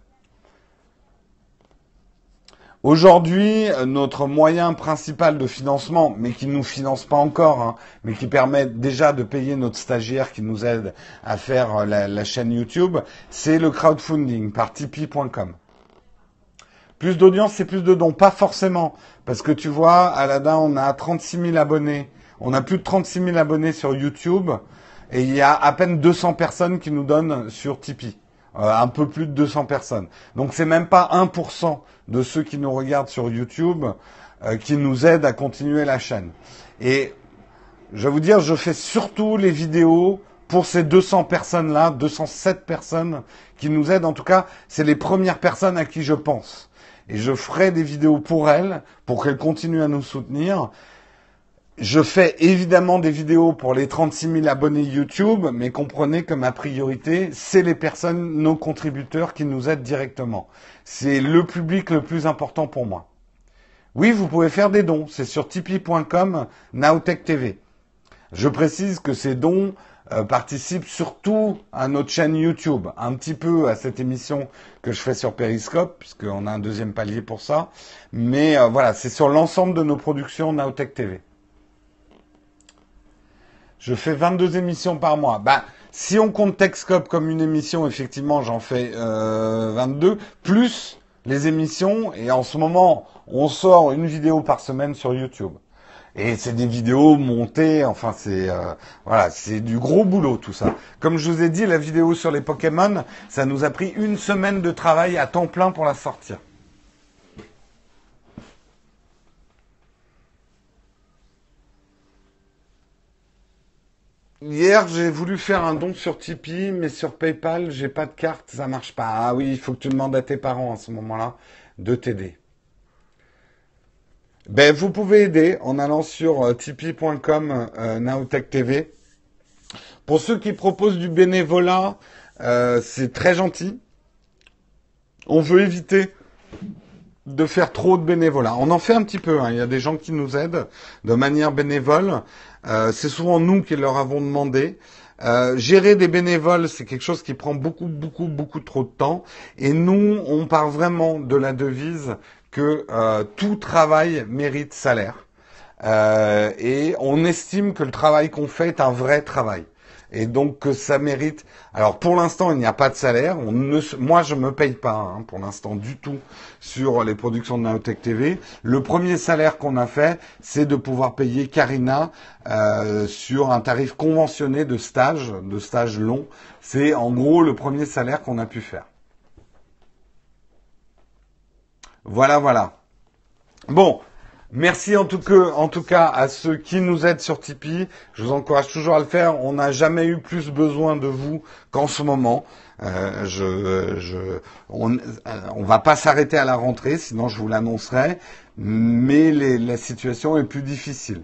S1: Aujourd'hui, notre moyen principal de financement, mais qui ne nous finance pas encore, hein, mais qui permet déjà de payer notre stagiaire qui nous aide à faire la, la chaîne YouTube, c'est le crowdfunding par Tipeee.com. Plus d'audience, c'est plus de dons. Pas forcément. Parce que tu vois, Aladdin, on a 36 000 abonnés. On a plus de 36 000 abonnés sur YouTube. Et il y a à peine 200 personnes qui nous donnent sur Tipeee. Euh, un peu plus de 200 personnes. Donc c'est même pas 1% de ceux qui nous regardent sur YouTube euh, qui nous aident à continuer la chaîne. Et je vais vous dire, je fais surtout les vidéos pour ces 200 personnes-là, 207 personnes qui nous aident. En tout cas, c'est les premières personnes à qui je pense. Et je ferai des vidéos pour elles, pour qu'elles continuent à nous soutenir. Je fais évidemment des vidéos pour les 36 000 abonnés YouTube, mais comprenez que ma priorité, c'est les personnes, nos contributeurs qui nous aident directement. C'est le public le plus important pour moi. Oui, vous pouvez faire des dons. C'est sur tipeee.com, Nowtech TV. Je précise que ces dons euh, participent surtout à notre chaîne YouTube, un petit peu à cette émission que je fais sur Periscope, puisqu'on a un deuxième palier pour ça. Mais euh, voilà, c'est sur l'ensemble de nos productions Nowtech TV. Je fais 22 émissions par mois. Bah, si on compte Techscope comme une émission, effectivement, j'en fais euh, 22, plus les émissions. Et en ce moment, on sort une vidéo par semaine sur YouTube. Et c'est des vidéos montées, enfin c'est euh, voilà, c'est du gros boulot tout ça. Comme je vous ai dit, la vidéo sur les Pokémon, ça nous a pris une semaine de travail à temps plein pour la sortir. Hier, j'ai voulu faire un don sur Tipeee, mais sur PayPal, j'ai pas de carte, ça marche pas. Ah oui, il faut que tu demandes à tes parents à ce moment-là de t'aider. Ben, vous pouvez aider en allant sur euh, tipeee.com euh, Nowtech TV. Pour ceux qui proposent du bénévolat, euh, c'est très gentil. On veut éviter de faire trop de bénévolat. On en fait un petit peu. Hein. Il y a des gens qui nous aident de manière bénévole. Euh, c'est souvent nous qui leur avons demandé. Euh, gérer des bénévoles, c'est quelque chose qui prend beaucoup, beaucoup, beaucoup trop de temps. Et nous, on part vraiment de la devise que euh, tout travail mérite salaire. et on estime que le travail qu'on fait est un vrai travail et donc que ça mérite. Alors pour l'instant, il n'y a pas de salaire. Moi, je me paye pas hein, pour l'instant du tout sur les productions de Naotech TV. Le premier salaire qu'on a fait, c'est de pouvoir payer Karina euh, sur un tarif conventionné de stage, de stage long. C'est en gros le premier salaire qu'on a pu faire. Voilà, voilà. Bon, Merci en tout, cas, à ceux qui nous aident sur Tipeee. Je vous encourage toujours à le faire. On n'a jamais eu plus besoin de vous qu'en ce moment. Euh, on, on va pas s'arrêter à la rentrée, sinon je vous l'annoncerai. Mais la situation est plus difficile.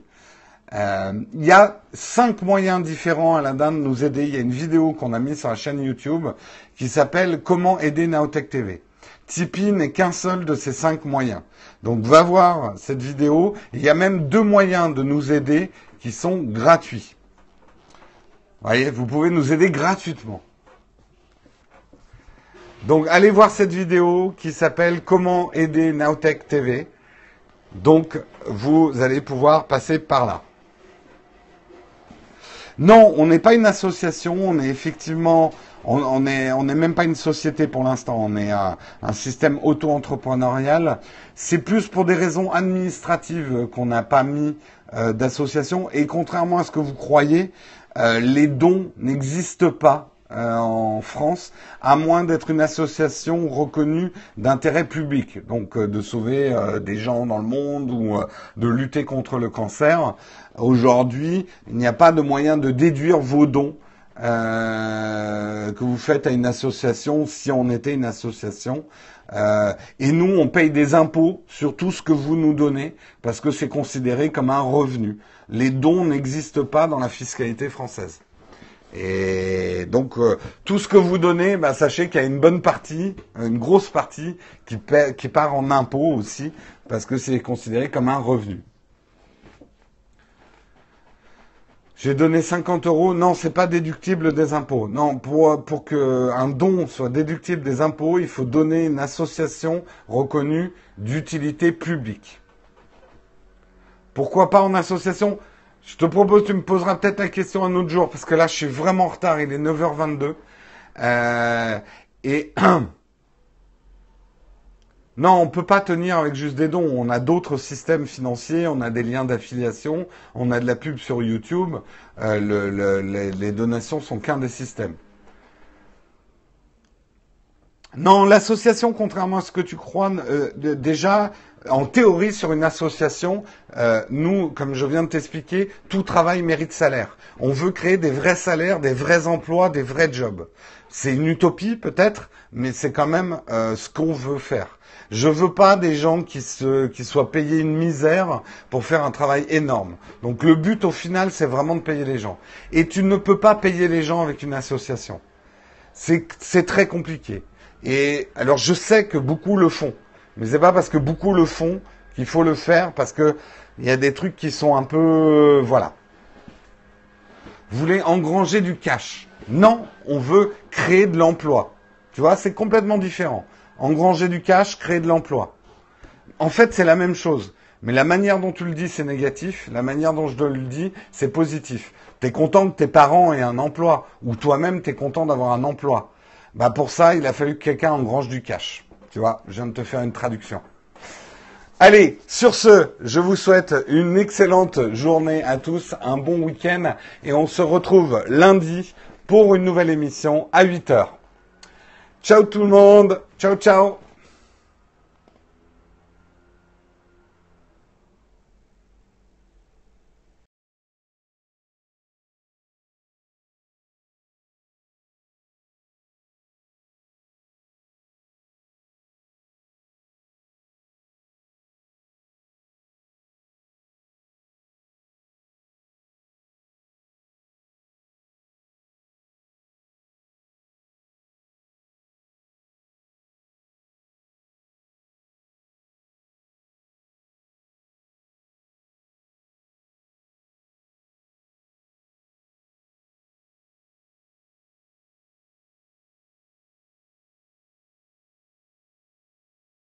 S1: Euh, il y a cinq moyens différents à la de nous aider. Il y a une vidéo qu'on a mise sur la chaîne YouTube qui s'appelle Comment aider Naotech TV. Tipeee n'est qu'un seul de ces cinq moyens. Donc va voir cette vidéo. Il y a même deux moyens de nous aider qui sont gratuits. Vous voyez, vous pouvez nous aider gratuitement. Donc allez voir cette vidéo qui s'appelle Comment aider Nowtech TV. Donc vous allez pouvoir passer par là. Non, on n'est pas une association, on est effectivement on n'est même pas une société pour l'instant, on est un, un système auto-entrepreneurial. C'est plus pour des raisons administratives qu'on n'a pas mis euh, d'association. Et contrairement à ce que vous croyez, euh, les dons n'existent pas euh, en France, à moins d'être une association reconnue d'intérêt public, donc de sauver des gens dans le monde ou de lutter contre le cancer. Aujourd'hui, il n'y a pas de moyen de déduire vos dons euh, que vous faites à une association si on était une association. Euh, et nous, on paye des impôts sur tout ce que vous nous donnez parce que c'est considéré comme un revenu. Les dons n'existent pas dans la fiscalité française. Et donc euh, tout ce que vous donnez, bah, sachez qu'il y a une bonne partie, une grosse partie qui, qui part en impôts aussi, parce que c'est considéré comme un revenu. J'ai donné 50 euros. Non, c'est pas déductible des impôts. Non, pour, pour qu'un don soit déductible des impôts, il faut donner une association reconnue d'utilité publique. Pourquoi pas en association? Je te propose, tu me poseras peut-être la question un autre jour, parce que là, je suis vraiment en retard. Il est 9h22. Euh, et Non, on peut pas tenir avec juste des dons. On a d'autres systèmes financiers, on a des liens d'affiliation, on a de la pub sur YouTube. Euh, les, donations sont qu'un des systèmes. Non, l'association, contrairement à ce que tu crois, euh, déjà, en théorie, sur une association, euh, nous, comme je viens de t'expliquer, tout travail mérite salaire. On veut créer des vrais salaires, des vrais emplois, des vrais jobs. C'est une utopie peut-être, mais c'est quand même ce qu'on veut faire. Je veux pas des gens qui, se, soient payés une misère pour faire un travail énorme. Donc le but au final, c'est vraiment de payer les gens. Et tu ne peux pas payer les gens avec une association. C'est très compliqué. Et alors je sais que beaucoup le font, mais c'est pas parce que beaucoup le font qu'il faut le faire parce que il y a des trucs qui sont un peu voilà. Vous voulez engranger du cash? Non, on veut créer de l'emploi. Tu vois, c'est complètement différent engranger du cash, créer de l'emploi. En fait, c'est la même chose. Mais la manière dont tu le dis, c'est négatif. La manière dont je le dis, c'est positif. Tu es content que tes parents aient un emploi. Ou toi-même, tu es content d'avoir un emploi. Bah pour ça, il a fallu que quelqu'un engrange du cash. Tu vois, je viens de te faire une traduction. Allez, sur ce, je vous souhaite une excellente journée à tous, un bon week-end, et on se retrouve lundi pour une nouvelle émission à 8 heures. Ciao tout le monde. Ciao, ciao.